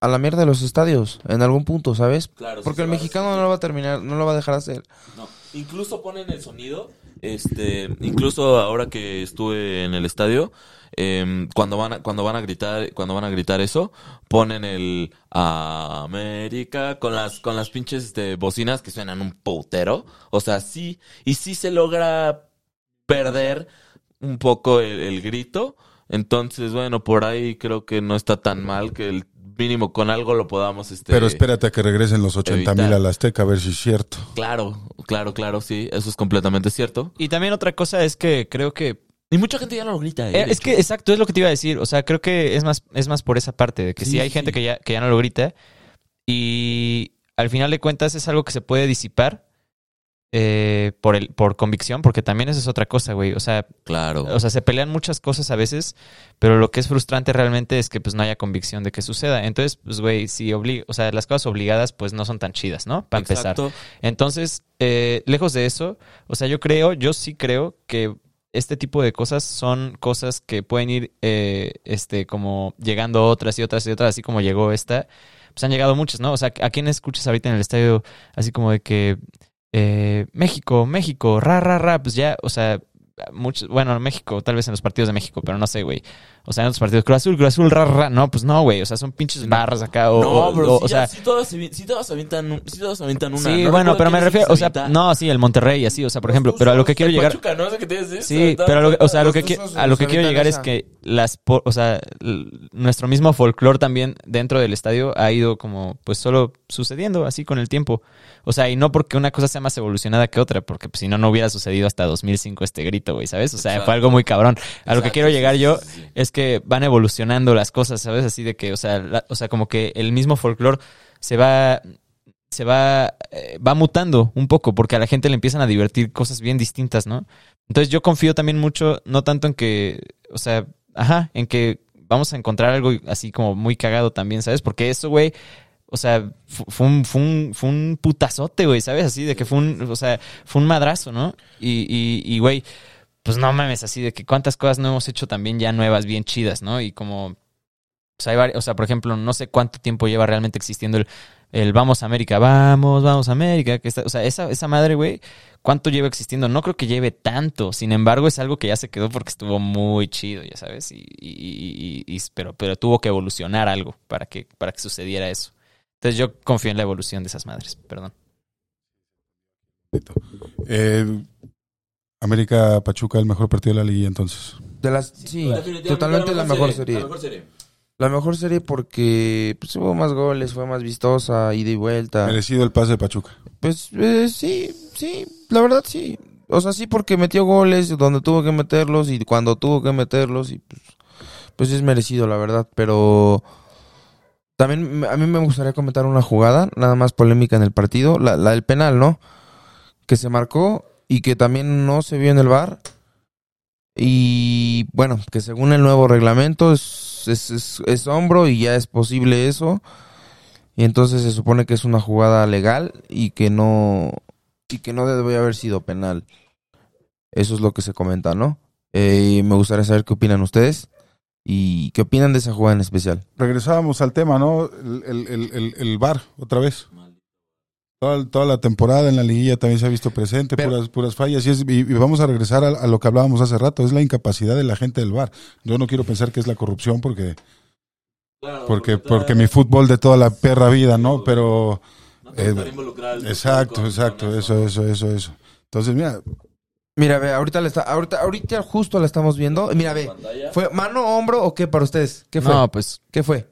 a la mierda de los estadios en algún punto, ¿sabes? Claro, Porque el mexicano no lo va a terminar, no lo va a dejar hacer. No, incluso ponen el sonido. Este, incluso ahora que estuve en el estadio, em, cuando van a, cuando van a gritar, cuando van a gritar eso, ponen el América con las con las pinches este, bocinas que suenan un putero. O sea, sí y sí se logra perder un poco el, el grito. Entonces, bueno, por ahí creo que no está tan mal que el mínimo con algo lo podamos este pero espérate a que regresen los 80 mil a la Azteca, a ver si es cierto. Claro, claro, claro, sí, eso es completamente cierto. Y también otra cosa es que creo que Y mucha gente ya no lo grita. Eh, es que exacto, es lo que te iba a decir. O sea, creo que es más, es más por esa parte, de que sí, Sí, hay sí. gente que ya, que ya no lo grita. Y al final de cuentas es algo que se puede disipar eh, por el, por convicción, porque también esa es otra cosa, güey. O sea, Claro. o sea, se pelean muchas cosas a veces, pero lo que es frustrante realmente es que pues no haya convicción de que suceda. Entonces, pues, güey, si obliga, o sea, las cosas obligadas, pues no son tan chidas, ¿no? Para empezar. Entonces, eh, lejos de eso, o sea, yo creo, yo sí creo que este tipo de cosas son cosas que pueden ir, eh, este, como llegando otras y otras y otras, así como llegó esta. Pues han llegado muchas, ¿no? O sea, ¿a quién escuchas ahorita en el estadio así como de que eh, México, México, ra, ra, ra? Pues ya, o sea, muchos, bueno, México, tal vez en los partidos de México, pero no sé, güey. O sea, en otros partidos, Cruz Azul, Cruz Azul, ra, ra, no, pues no, güey. O sea, son pinches barras acá. O, no, pero o- sí, o ya, se vi- sí todas avientan, sí todas avientan una. Sí, No bueno, pero me es refiero, que o se sea, no, sí, el Monterrey, así, o sea, por ejemplo, pero a lo que quiero llegar, Pachuca, ¿no? Sé qué te sí, pero a lo que, o sea, a lo que Los a lo que quiero llegar es que las, o sea, nuestro mismo folclore también dentro del estadio ha ido como, pues, solo sucediendo así con el tiempo, o sea, y no porque una cosa sea más evolucionada que otra, porque pues, si no no hubiera sucedido hasta 2005 este grito, güey, ¿sabes? O sea, Exacto. fue algo muy cabrón. A lo que quiero llegar yo sí, sí. Que van evolucionando las cosas, ¿sabes? Así de que, o sea, o sea, como que el mismo folclore se va se va eh, va mutando un poco porque a la gente le empiezan a divertir cosas bien distintas, ¿no? Entonces yo confío también mucho no tanto en que, o sea, ajá, en que vamos a encontrar algo así como muy cagado también, ¿sabes? Porque eso, güey, o sea, fu- fue un, fue un, fue un putazote, güey, ¿sabes? Así de que fue un, o sea, fue un madrazo, ¿no? Y, y, y, güey, pues no mames, así de que cuántas cosas no hemos hecho también ya nuevas, bien chidas, ¿no? Y como, pues hay vari- o sea, por ejemplo, no sé cuánto tiempo lleva realmente existiendo el, el Vamos a América, vamos, vamos a América, que está, o sea, esa, esa madre, güey, ¿cuánto lleva existiendo? No creo que lleve tanto, sin embargo, es algo que ya se quedó porque estuvo muy chido, ya sabes, y, y- y- y- pero, pero tuvo que evolucionar algo para que, para que sucediera eso. Entonces yo confío en la evolución de esas madres, perdón. Eh, América Pachuca, el mejor partido de la liga entonces. De las, sí, totalmente la mejor serie. La mejor serie. La mejor serie porque pues, hubo más goles, fue más vistosa, ida y vuelta. Merecido el pase de Pachuca. Pues eh, sí, sí, la verdad sí. O sea, sí porque metió goles donde tuvo que meterlos y cuando tuvo que meterlos y pues, pues es merecido, la verdad. Pero también me- a mí me gustaría comentar una jugada, nada más polémica en el partido, la, la del penal, ¿no? Que se marcó y que también no se vio en el bar. Y bueno, que según el nuevo reglamento es, es, es- hombro y ya es posible eso. Y entonces se supone que es una jugada legal y que no y que no debe haber sido penal. Eso es lo que se comenta, ¿no? Eh, me gustaría saber qué opinan ustedes y qué opinan de esa jugada en especial. Regresábamos al tema, ¿no? El, el, el, el, VAR, otra vez. Toda, toda la temporada en la liguilla también se ha visto presente, Pero- puras, puras fallas. Y, es- y- y vamos a regresar a, a lo que hablábamos hace rato, es la incapacidad de la gente del VAR. Yo no quiero pensar que es la corrupción porque, Claro, porque, porque mi fútbol de toda la perra vida, ¿no? Pero no Eh, Exacto, con- exacto, con eso, eso, eso, eso. Entonces, mira, Mira, ve, ahorita, le está, ahorita, ahorita justo la estamos viendo. Mira, ve. ¿fue mano, hombro o qué para ustedes? ¿Qué fue? No, pues ¿Qué fue?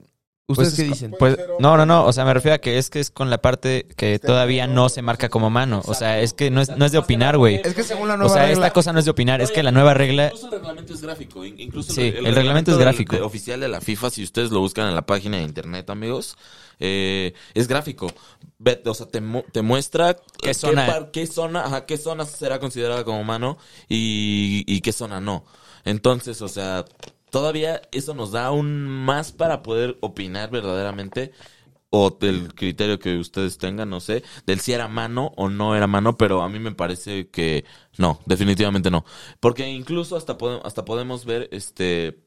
¿Ustedes Pues qué es- dicen? Pues, no, no, no. O sea, me refiero a que es que es con la parte que todavía no se marca como mano. O sea, es que no es, no es de opinar, güey. Es que según la O nueva sea, regla... esta cosa no es de opinar. Es que la nueva regla. Incluso el reglamento es gráfico. in- Incluso Sí, el reglamento es del- gráfico. de- oficial de la FIFA, si ustedes lo buscan en la página de internet, amigos, eh, es gráfico. O sea, te, mu- te muestra ¿Qué zona? par- qué zona, ajá, qué zona será considerada como mano y, y qué zona no. Entonces, o sea, todavía eso nos da aún más para poder opinar verdaderamente o del criterio que ustedes tengan, no sé, del si era mano o no era mano, pero a mí me parece que no, definitivamente no. Porque incluso hasta, pode- hasta podemos ver este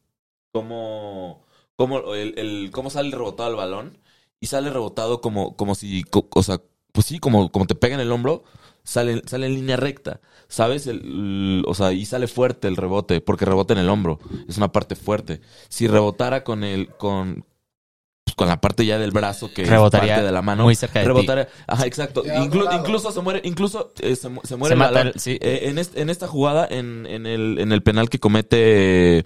cómo, cómo, el, cómo sale rebotado el balón y sale rebotado como, como si, o sea, pues sí, como, como te pega en el hombro, sale, sale en línea recta, ¿sabes? El, el- o sea, y sale fuerte el rebote, porque rebota en el hombro, es una parte fuerte. Si rebotara con el, con, pues, con la parte ya del brazo que Rebotaría es parte de la mano, muy cerca de ti. rebotaría, ajá, exacto. Inclu- incluso se muere, incluso eh, se, mu- se muere Se el mata balón. el- sí. Eh, en, est- en esta jugada, en, en, el, en el penal que comete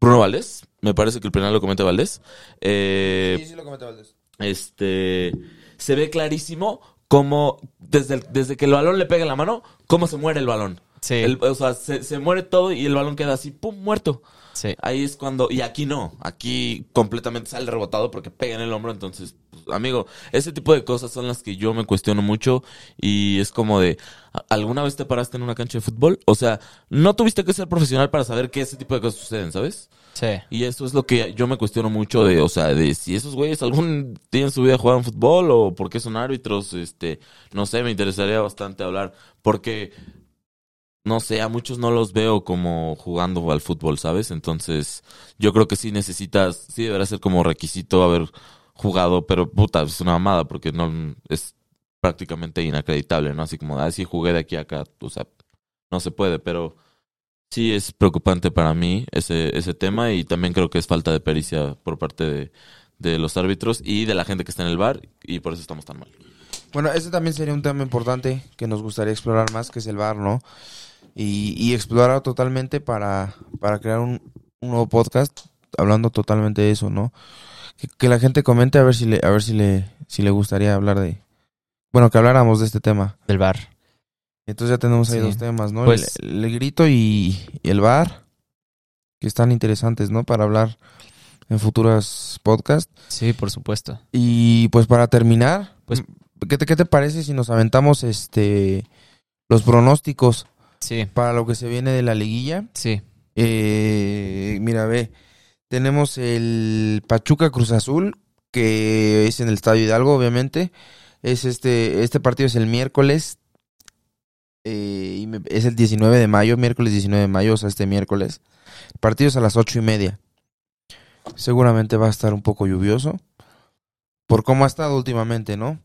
Bruno Valdés, me parece que el penal lo comete Valdés, eh, Sí, sí lo comenta Valdés. este se ve clarísimo cómo desde, el- desde que el balón le pega en la mano, cómo se muere el balón. Sí, El- o sea, se, se muere todo y el balón queda así, pum, muerto. sí. Ahí es cuando, y aquí no, aquí completamente sale rebotado porque pega en el hombro, entonces, pues, amigo, ese tipo de cosas son las que yo me cuestiono mucho y es como de, ¿a- ¿alguna vez te paraste en una cancha de fútbol? O sea, no tuviste que ser profesional para saber que ese tipo de cosas suceden, ¿sabes? Sí. Y eso es lo que yo me cuestiono mucho de, o sea, de si esos güeyes algún día su vida jugaban fútbol o por qué son árbitros, este, no sé, me interesaría bastante hablar, porque, no sé, a muchos no los veo como jugando al fútbol, ¿sabes? Entonces, yo creo que sí necesitas, sí deberá ser como requisito haber jugado, pero puta, es una mamada, porque no, es prácticamente inacreditable, ¿no? Así como, ah, jugué de aquí a acá, o sea, no se puede, pero sí es preocupante para mí ese, ese tema y también creo que es falta de pericia por parte de, de los árbitros y de la gente que está en el bar y por eso estamos tan mal. Bueno, ese también sería un tema importante que nos gustaría explorar más, que es el bar, ¿no? Y, y explorar totalmente para, para crear un, un nuevo podcast hablando totalmente de eso, ¿no? Que, que la gente comente a ver si le, a ver si le, si le gustaría hablar de, bueno, que habláramos de este tema. Del bar. Entonces ya tenemos ahí Sí. dos temas, ¿no? Pues- el, el grito y, y el bar, que están interesantes, ¿no? Para hablar en futuras podcasts. Sí, por supuesto. Y pues para terminar, Pues- ¿qué te, qué te parece si nos aventamos este los pronósticos Sí, para lo que se viene de la liguilla? sí. Eh, mira, ve, tenemos el Pachuca Cruz Azul, que es en el Estadio Hidalgo, obviamente. Es este, este partido es el miércoles. Eh, y me- es el 19 de mayo, miércoles 19 de mayo, o sea, este miércoles. El partido es a las ocho y media. Seguramente va a estar un poco lluvioso. Por cómo ha estado últimamente, ¿no?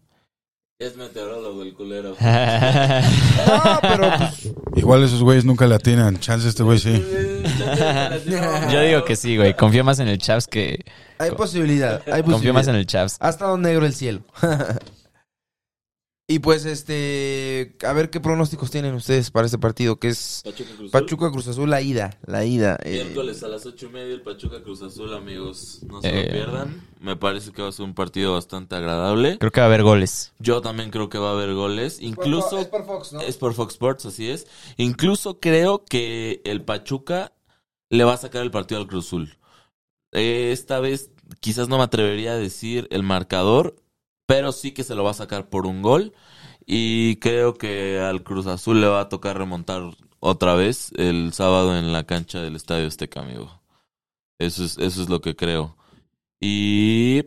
Es meteorólogo el culero. [LAUGHS] No, pero pues, igual esos güeyes nunca le atinan. Chance este güey sí. [LAUGHS] Yo digo que sí, güey. Confío más en el Chaps que. hay posibilidad. Hay Confío más posibilidad. en el Chaps. Ha estado negro el cielo. [LAUGHS] y pues, este, a ver qué pronósticos tienen ustedes para este partido, que es Pachuca Cruz Azul. Pachuca Cruz Azul, la ida, la ida. eh, Miércoles a las ocho y media el Pachuca Cruz Azul, amigos. No se Eh. lo pierdan. Me parece que va a ser un partido bastante agradable. Creo que va a haber goles. Yo también creo que va a haber goles. Incluso es por Fox, ¿no? Es por Fox Sports, así es. Incluso creo que el Pachuca le va a sacar el partido al Cruz Azul. Eh, Esta vez quizás no me atrevería a decir el marcador, pero sí que se lo va a sacar por un gol. Y creo que al Cruz Azul le va a tocar remontar otra vez el sábado en la cancha del Estadio Azteca, amigo. Eso es, eso es lo que creo. Y...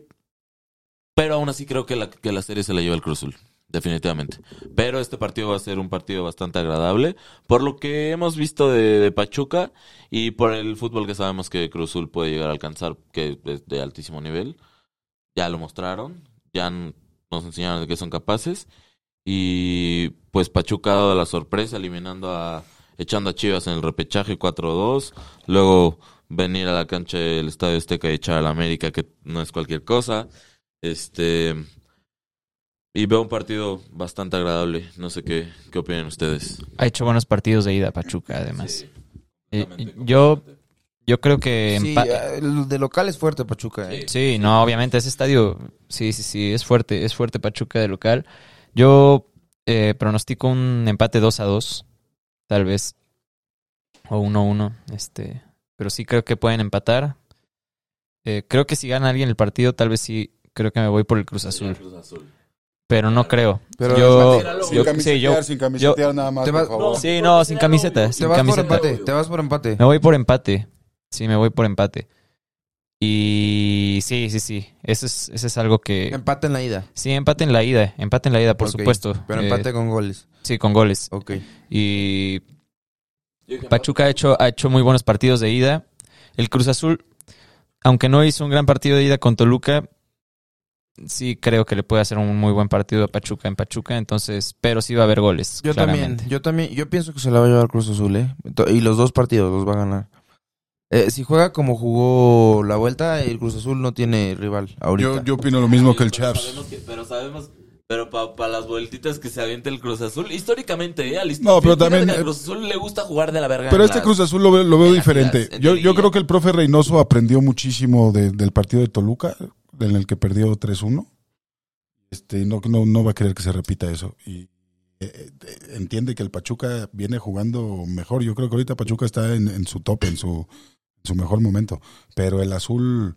Pero aún así creo que la, que la serie se la lleva el Cruz Azul. Definitivamente. Pero este partido va a ser un partido bastante agradable. Por lo que hemos visto de, de Pachuca y por el fútbol que sabemos que Cruz Azul puede llegar a alcanzar, que es de altísimo nivel. Ya lo mostraron. Ya nos enseñaron de que son capaces. Y pues Pachuca ha dado la sorpresa eliminando a. echando a Chivas en el repechaje 4-2. Luego venir a la cancha del Estadio Azteca y echar a la América, que no es cualquier cosa. Este. Y veo un partido bastante agradable. No sé qué, qué opinan ustedes. Ha hecho buenos partidos de ida Pachuca, además. Sí, Eh, yo. Yo creo que... Sí, eh, el de local es fuerte Pachuca. ¿eh? Sí, no, obviamente ese estadio, sí, sí, sí, es fuerte, es fuerte Pachuca de local. Yo eh, pronostico un empate 2 a 2, tal vez, o 1 a 1, este, pero sí creo que pueden empatar. Eh, creo que si gana alguien el partido, tal vez sí, creo que me voy por el Cruz Azul, Cruz Azul. pero no creo. Pero yo, Sin yo- camisetear, sí, yo, sin camisetear nada más, te por favor. sí, no, sin camiseta, Te sin vas por empate, te vas por empate. Me voy por empate. Sí, me voy por empate. Y sí, sí, sí. Eso es, eso es algo que. Empate en la ida. Sí, empate en la ida. Empate en la ida, por supuesto. Pero Eh, empate con goles. Sí, con goles. Ok. Y Pachuca ha hecho, ha hecho muy buenos partidos de ida. El Cruz Azul, aunque no hizo un gran partido de ida con Toluca, sí creo que le puede hacer un muy buen partido a Pachuca en Pachuca. Entonces, pero sí va a haber goles. Yo claramente. también, yo también, yo pienso que se la va a llevar Cruz Azul, ¿eh? Y los dos partidos los va a ganar. Eh, si juega como jugó la vuelta, el Cruz Azul no tiene rival ahorita. Yo, yo opino lo mismo que el Pero Chaps. sabemos que- pero sabemos, pero para las vueltitas que se avienta el Cruz Azul, históricamente, ¿eh? Al No, pero también, al Cruz Azul le gusta jugar de la verga. Pero este las- Cruz Azul lo veo, lo veo las diferente. Yo, yo creo que el profe Reynoso aprendió muchísimo de- del partido de Toluca, en el que perdió 3-1. Este, no, no, no va a querer que se repita eso. Y eh, eh, entiende que el Pachuca viene jugando mejor. Yo creo que ahorita Pachuca está en, en su top, en su, su mejor momento. Pero el azul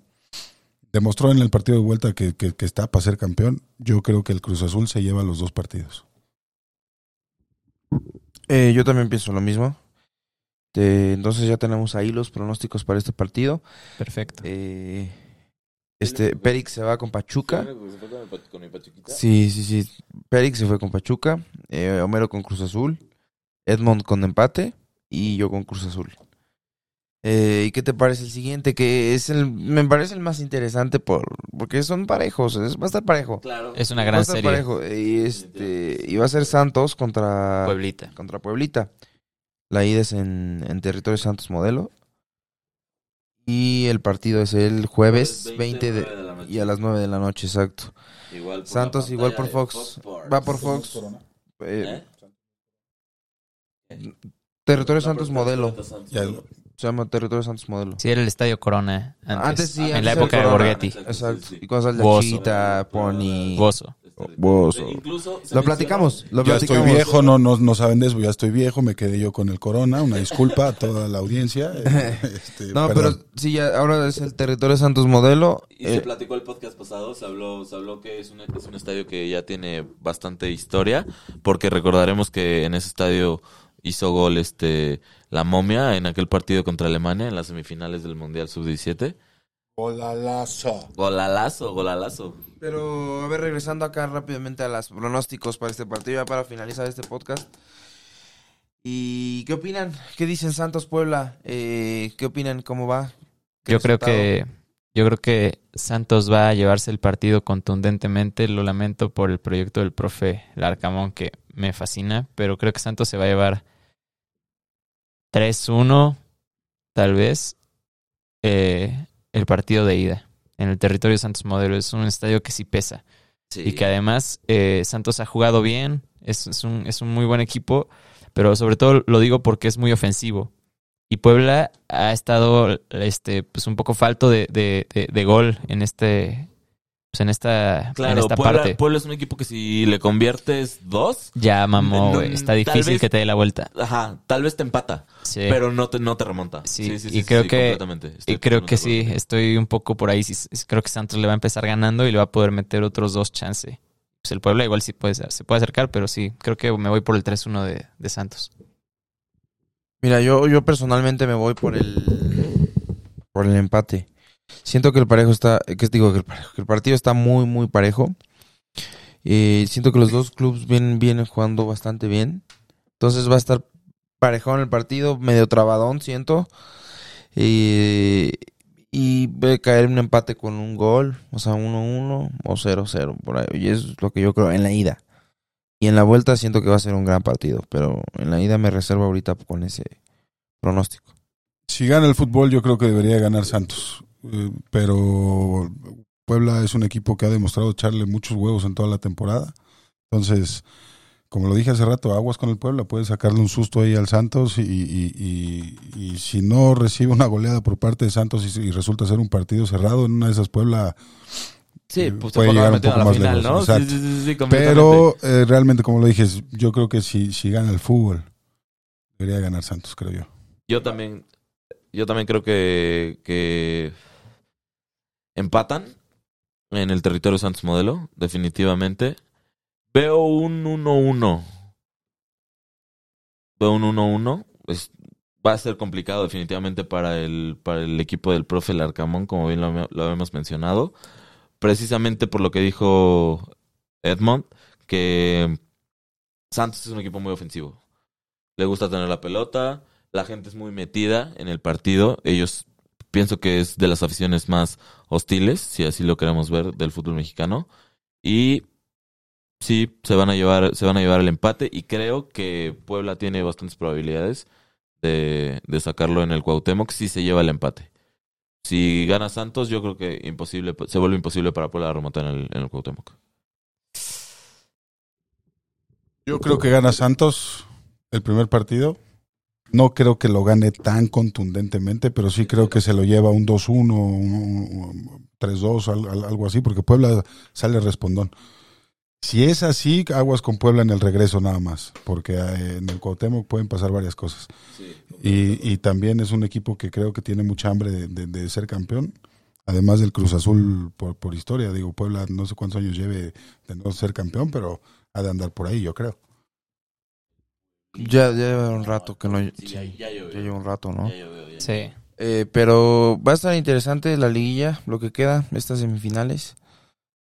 demostró en el partido de vuelta que, que- que está para ser campeón. Yo creo que el Cruz Azul se lleva los dos partidos. Eh, yo también pienso lo mismo. Eh, entonces ya tenemos ahí los pronósticos para este partido. Perfecto. Eh, este, Périx se va con Pachuca. ¿Se fue con el pa- con mi Pachuquita? Sí, sí, sí. Périx se fue con Pachuca. eh, Homero con Cruz Azul. Edmond con empate. Y yo con Cruz Azul. Eh, ¿Y qué te parece el siguiente? Que es el, me parece el más interesante por, porque son parejos. es- va a estar parejo. Claro. Es una Va a gran estar serie. parejo. Y, este, y va a ser Santos contra Pueblita. contra Pueblita. La ida es en, en territorio Santos Modelo. Y el partido es el jueves 20 de, de la noche. y a las 9 de la noche, exacto. Igual por Santos igual por Fox. Va por Fox. Eh, ¿Eh? territorio Santos pero Modelo. Territorio Santos Ya, Modelo. Se llama Territorio Santos Modelo. Sí, era el Estadio Corona. Antes, Antes sí, En antes la época de. Borghetti. Exacto. Y sale Bozo. Chita, Pony. Gozo. Bozo. Incluso Lo platicamos, lo ya estoy platicamos. viejo, no, no, no saben de eso, ya estoy viejo, me quedé yo con el corona, una disculpa a toda la audiencia. [LAUGHS] eh, este, No, perdón. pero sí, ya, ahora es el Territorio Santos Modelo. Y se Eh, platicó el podcast pasado, se habló, se habló que es, una- es un estadio que ya tiene bastante historia, porque recordaremos que en ese estadio hizo gol este la momia en aquel partido contra Alemania en las semifinales del Mundial Sub-17. Golalazo. Golalazo, golalazo. Pero, a ver, regresando acá rápidamente a los pronósticos para este partido, ya para finalizar este podcast. ¿Y qué opinan? ¿Qué dicen Santos Puebla? Eh, ¿Qué opinan? ¿Cómo va? ¿Qué Yo creo que yo creo que Santos va a llevarse el partido contundentemente. Lo lamento por el proyecto del profe Larcamón que me fascina, pero creo que Santos se va a llevar 3-1, tal vez, eh, el partido de ida. En el territorio Santos Modelo es un estadio que sí pesa. Sí. Y que además eh, Santos ha jugado bien, es, es un, es un muy buen equipo, pero sobre todo lo digo porque es muy ofensivo. Y Puebla ha estado este, pues un poco falto de, de, de- de gol en este pues en esta, en Claro, esta Puebla, parte. Puebla es un equipo que si le conviertes dos, Ya, mamó, güey. Está difícil vez- que te dé la vuelta. ajá, tal vez te empata, Sí. pero no te, no te remonta. Sí, y creo que- y creo que sí, estoy un poco por ahí. Sí, sí, creo que Santos le va a empezar ganando y le va a poder meter otros dos chances. Pues el Puebla igual sí puede, ser- se puede acercar, pero sí, creo que me voy por el 3-1 de, de Santos. Mira, yo, yo personalmente me voy por el por el empate. Siento que el parejo está, que digo que el, parejo, partido está muy muy parejo. Eh, siento que los dos clubes vienen, vienen jugando bastante bien. Entonces va a estar parejón el partido, medio trabadón, siento. Eh, y a caer un empate con un gol, o sea, 1-1 o 0-0 por ahí. Y eso es lo que yo creo en la ida. Y en la vuelta siento que va a ser un gran partido, pero en la ida me reservo ahorita con ese pronóstico. Si gana el fútbol, yo creo que debería ganar Santos. Eh, pero Puebla es un equipo que ha demostrado echarle muchos huevos en toda la temporada. Entonces, como lo dije hace rato, aguas con el Puebla, puede sacarle un susto ahí al Santos y, y- y- y si no recibe una goleada por parte de Santos y, y resulta ser un partido cerrado, en una de esas Puebla Sí, Eh, pues puede llegar un poco a la más final, lejos, ¿no? Sí, sí. Pero eh, realmente, como lo dije, yo creo que si, si gana el fútbol, debería ganar Santos, creo yo. Yo también, yo también creo que, que empatan en el territorio Santos Modelo, definitivamente. Veo un 1-1. Veo un 1-1. Es- va a ser complicado definitivamente para el, para el equipo del profe Larcamón, como bien lo, lo habíamos mencionado. Precisamente por lo que dijo Edmond, que Santos es un equipo muy ofensivo. Le gusta tener la pelota, la gente es muy metida en el partido. Ellos pienso que es de las aficiones más hostiles, si así lo queremos ver, del fútbol mexicano. Y sí, se van a llevar, se van a llevar el empate. Y creo que Puebla tiene bastantes probabilidades de, de sacarlo en el Cuauhtémoc si se lleva el empate. Si gana Santos, yo creo que imposible, se vuelve imposible para Puebla remontar en el, en el Cuauhtémoc. Yo creo que gana Santos el primer partido. No creo que lo gane tan contundentemente, pero sí creo que se lo lleva un 2-1, un- un 3-2, al- al- algo así, porque Puebla sale respondón. Si es así, aguas con Puebla en el regreso nada más, porque eh, en el Cuauhtémoc pueden pasar varias cosas. Y, y también es un equipo que creo que tiene mucha hambre de, de- de ser campeón, además del Cruz Azul por, por historia. Digo, Puebla no sé cuántos años lleve de no ser campeón, pero ha de andar por ahí, yo creo. Ya, ya lleva un rato que no. Sí, sí, ya- ya llovió. ya lleva un rato, ¿no? Ya llovió, ya Sí. Eh, pero va a estar interesante la liguilla, lo que queda, estas semifinales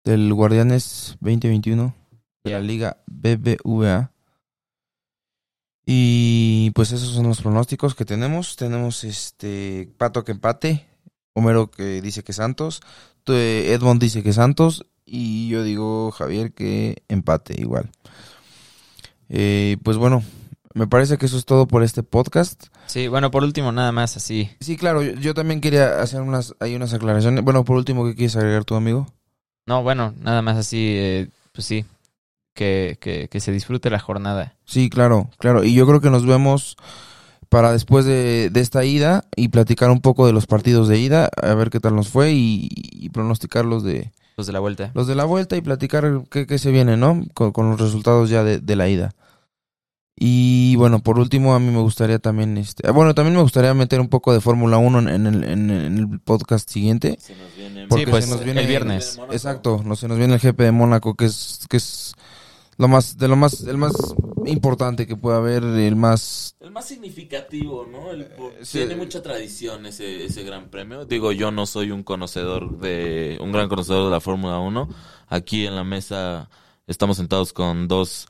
del Guardianes 2021 de la Liga BBVA. Y pues esos son los pronósticos que tenemos. Tenemos este Pato que empate, Homero que dice que Santos, eh, Edmond dice que Santos y yo digo Javier que empate igual. Eh, pues bueno, me parece que eso es todo por este podcast. Sí, bueno, por último, nada más así. Sí, claro, yo, yo también quería hacer unas, hay unas aclaraciones. Bueno, por último, ¿qué quieres agregar tu amigo? No, bueno, nada más así, eh, pues sí, que, que, que se disfrute la jornada. Sí, claro, claro. Y yo creo que nos vemos para después de, de esta ida y platicar un poco de los partidos de ida, a ver qué tal nos fue y, y pronosticar los de, Los de la vuelta. los de la vuelta y platicar qué, qué se viene, ¿no? Con, con los resultados ya de, de la ida. Y bueno, por último, a mí me gustaría también, este, ah, bueno, también me gustaría meter un poco de Fórmula 1 en, en el, en, en el podcast siguiente. Se nos viene- Porque Sí, pues se nos viene el viernes. Exacto, no se nos viene el GP de Mónaco, que es, que es lo más, de lo más, el más importante que puede haber, el más El más significativo, ¿no? El- sí. Tiene mucha tradición ese, ese gran premio. Digo, yo no soy un conocedor de, un gran conocedor de la Fórmula 1. Aquí en la mesa estamos sentados con dos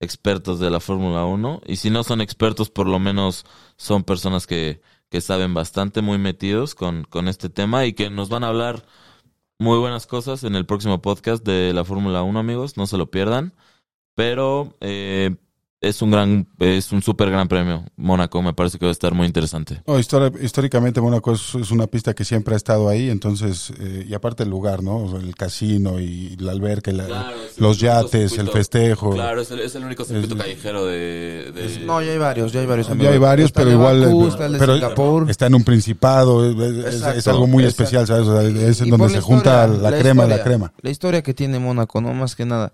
expertos de la Fórmula 1. Y si no son expertos, por lo menos son personas que, que saben bastante, muy metidos con, con este tema y que nos van a hablar muy buenas cosas en el próximo podcast de la Fórmula 1, amigos. No se lo pierdan. Pero eh, es un gran, es un súper gran premio. Mónaco me parece que va a estar muy interesante. No, históricamente Mónaco es, es una pista que siempre ha estado ahí, entonces, eh, y aparte el lugar, ¿no? O sea, el casino y la alberca, y la- los yates, el festejo. Claro, es el, es el único circuito Es- callejero de... de- No, ya hay varios, ya hay varios. Ya hay varios, pero igual, Bakú, está el de pero- Singapur. Está en un principado, es, algo muy exacto. especial, ¿sabes? O sea, es en Y donde se junta historia, la, crema de la historia, crema. La historia que tiene Mónaco, no más que nada.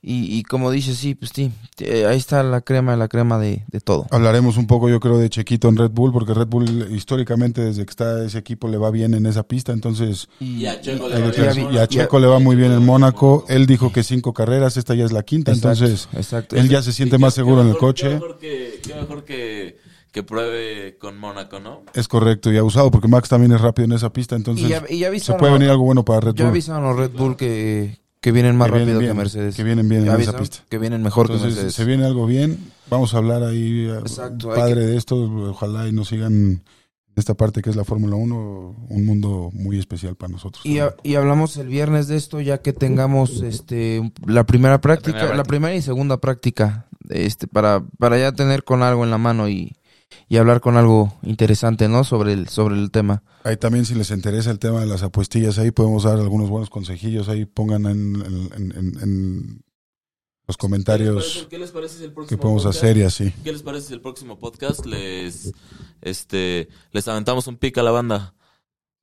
Y, y como dices, sí, pues sí, eh, ahí está la crema, la crema de, de todo. Hablaremos un poco, yo creo, de Chequito en Red Bull, porque Red Bull históricamente desde que está ese equipo le va bien en esa pista, entonces Y, a Checo le va que bien. tener- y- y a y- Checo le va muy bien en Mónaco. Él dijo que cinco carreras, esta ya es la quinta, Exacto, entonces exacto. él ya se siente más seguro en el Qué coche. mejor que, qué mejor que, que pruebe con Mónaco, ¿no? Es correcto y abusado, porque Max también es rápido en esa pista, entonces y ya, y ya se puede venir algo bueno para Red ya Bull. avisaron los Red Bull que, que vienen más Que vienen rápido bien, que Mercedes. que vienen bien en esa pista. Que vienen mejor que Mercedes. se viene algo bien. Vamos a hablar ahí, eh, Exacto, hay padre de esto. Ojalá y nos sigan en esta parte que es la Fórmula 1, un mundo muy especial para nosotros. Y, y hablamos el viernes de esto ya que tengamos este la primera práctica, la primera primera, práctica. y segunda práctica, este para para ya tener con algo en la mano y, y hablar con algo interesante, ¿no? Sobre el sobre el tema. Ahí también si les interesa el tema de las apuestillas, ahí podemos dar algunos buenos consejillos, ahí pongan en, en- en- en- los comentarios ¿Qué les parece si el que próximo podemos podcast- hacer y así. ¿Qué les parece si el próximo podcast les este les aventamos un pick a la banda?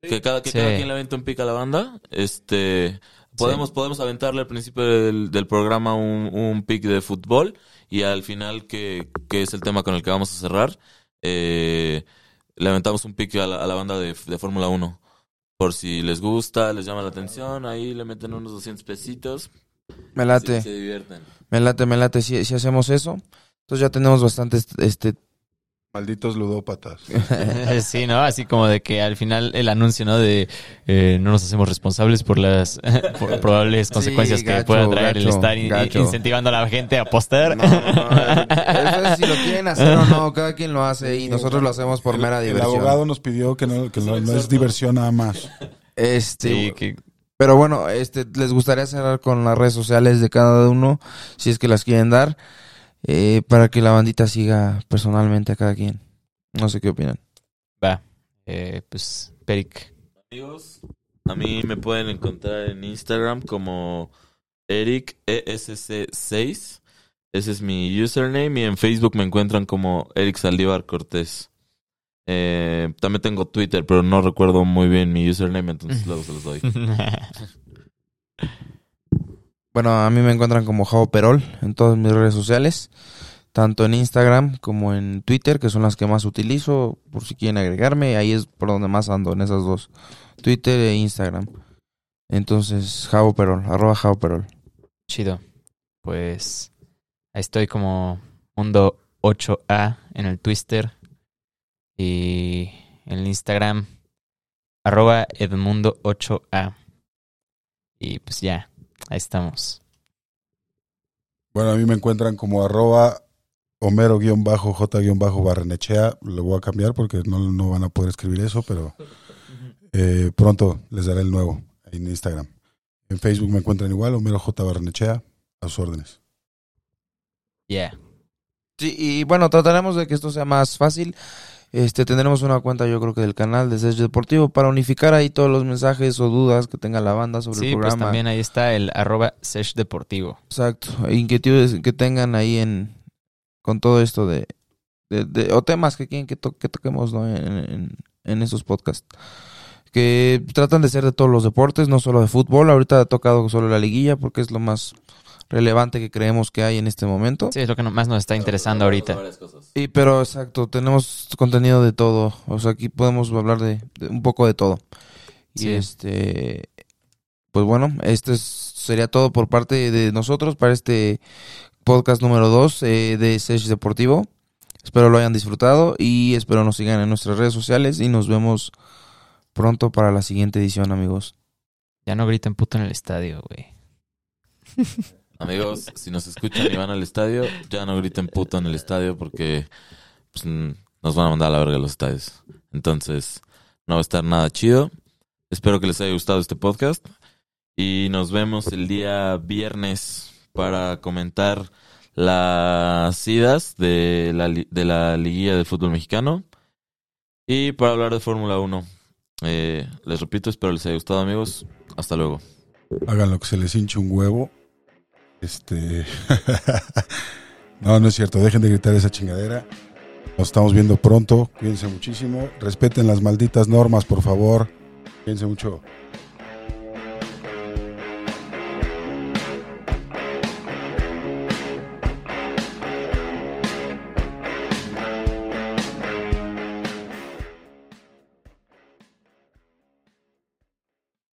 Que cada que Sí. cada quien le avente un pick a la banda. Este podemos podemos aventarle al principio del, del programa un, un pick de fútbol y al final que, que es el tema con el que vamos a cerrar eh, le aventamos un pick a la, a la banda de, de Fórmula 1 por si les gusta, les llama la atención, ahí le meten unos 200 pesitos. Me late, se divierten. me late, me late. Si, si hacemos eso, entonces ya tenemos bastantes este, Malditos ludópatas. [LAUGHS] sí, ¿no? Así como de que al final el anuncio, ¿no? De eh, no nos hacemos responsables por las [LAUGHS] por probables consecuencias que gacho, pueda traer el estar in- gacho. incentivando a la gente a apostar. No, no, eso es si lo quieren hacer o no, cada quien lo hace y nosotros lo hacemos por mera El diversión. abogado nos pidió que no, que no, no es diversión nada más. Este, Sí, que pero bueno, este, les gustaría cerrar con las redes sociales de cada uno, si es que las quieren dar, eh, para que la bandita siga personalmente a cada quien. No sé qué opinan. va. Eh, pues, Peric. Amigos, a mí me pueden encontrar en Instagram como Eric E ESC6. Ese es mi username. Y en Facebook me encuentran como Eric Saldívar Cortés. Eh, también tengo Twitter, pero no recuerdo muy bien mi username, entonces luego se los doy. [LAUGHS] Bueno, a mí me encuentran como Jao Perol en todas mis redes sociales, tanto en Instagram como en Twitter, que son las que más utilizo, por si quieren agregarme, ahí es por donde más ando, en esas dos, Twitter e Instagram. Entonces, Jao Perol, arroba Jao Perol. Chido. Pues ahí estoy como Mundo 8A en el Twitter y en el Instagram arroba Edmundo 8A. Y pues ya, ahí estamos. Bueno, a mí me encuentran como arroba Homero-J-Barrenechea. Lo voy a cambiar porque no, no van a poder escribir eso, pero [LAUGHS] eh, pronto les daré el nuevo en Instagram. En Facebook me encuentran igual, Homero J. Barrenechea, a sus órdenes. Yeah. Sí, y bueno, trataremos de que esto sea más fácil. Este, tendremos una cuenta, yo creo que del canal de Session Deportivo para unificar ahí todos los mensajes o dudas que tenga la banda sobre Sí, el pues programa. también ahí está el arroba Sesh Deportivo. Exacto, inquietudes que tengan ahí en con todo esto de, de- de- o temas que quieren que, to- que toquemos ¿no? en, en, en estos podcasts. Que tratan de ser de todos los deportes, no solo de fútbol. Ahorita ha tocado solo la liguilla porque es lo más relevante que creemos que hay en este momento. Sí, es lo que más nos está interesando ahorita. Y pero exacto, tenemos contenido de todo. O sea, aquí podemos hablar de, de un poco de todo. Y Sí. este pues bueno, este es- sería todo por parte de nosotros para este podcast número 2 de Sesh Deportivo. Espero lo hayan disfrutado y espero nos sigan en nuestras redes sociales y nos vemos pronto para la siguiente edición, amigos. Ya no griten puto en el estadio, güey. [LAUGHS] Amigos, [LAUGHS] si nos escuchan y van al estadio, ya no griten puto en el estadio porque pues, nos van a mandar a la verga los estadios. Entonces, no va a estar nada chido. Espero que les haya gustado este podcast. Y nos vemos el día viernes para comentar las idas de la, de la liguilla del fútbol mexicano. Y para hablar de Fórmula 1. Eh, les repito, espero les haya gustado, amigos. Hasta luego. Hagan lo que se les hinche un huevo. Este. [LAUGHS] no, no es cierto. Dejen de gritar esa chingadera. Nos estamos viendo pronto. Cuídense muchísimo. Respeten las malditas normas, por favor. Cuídense mucho.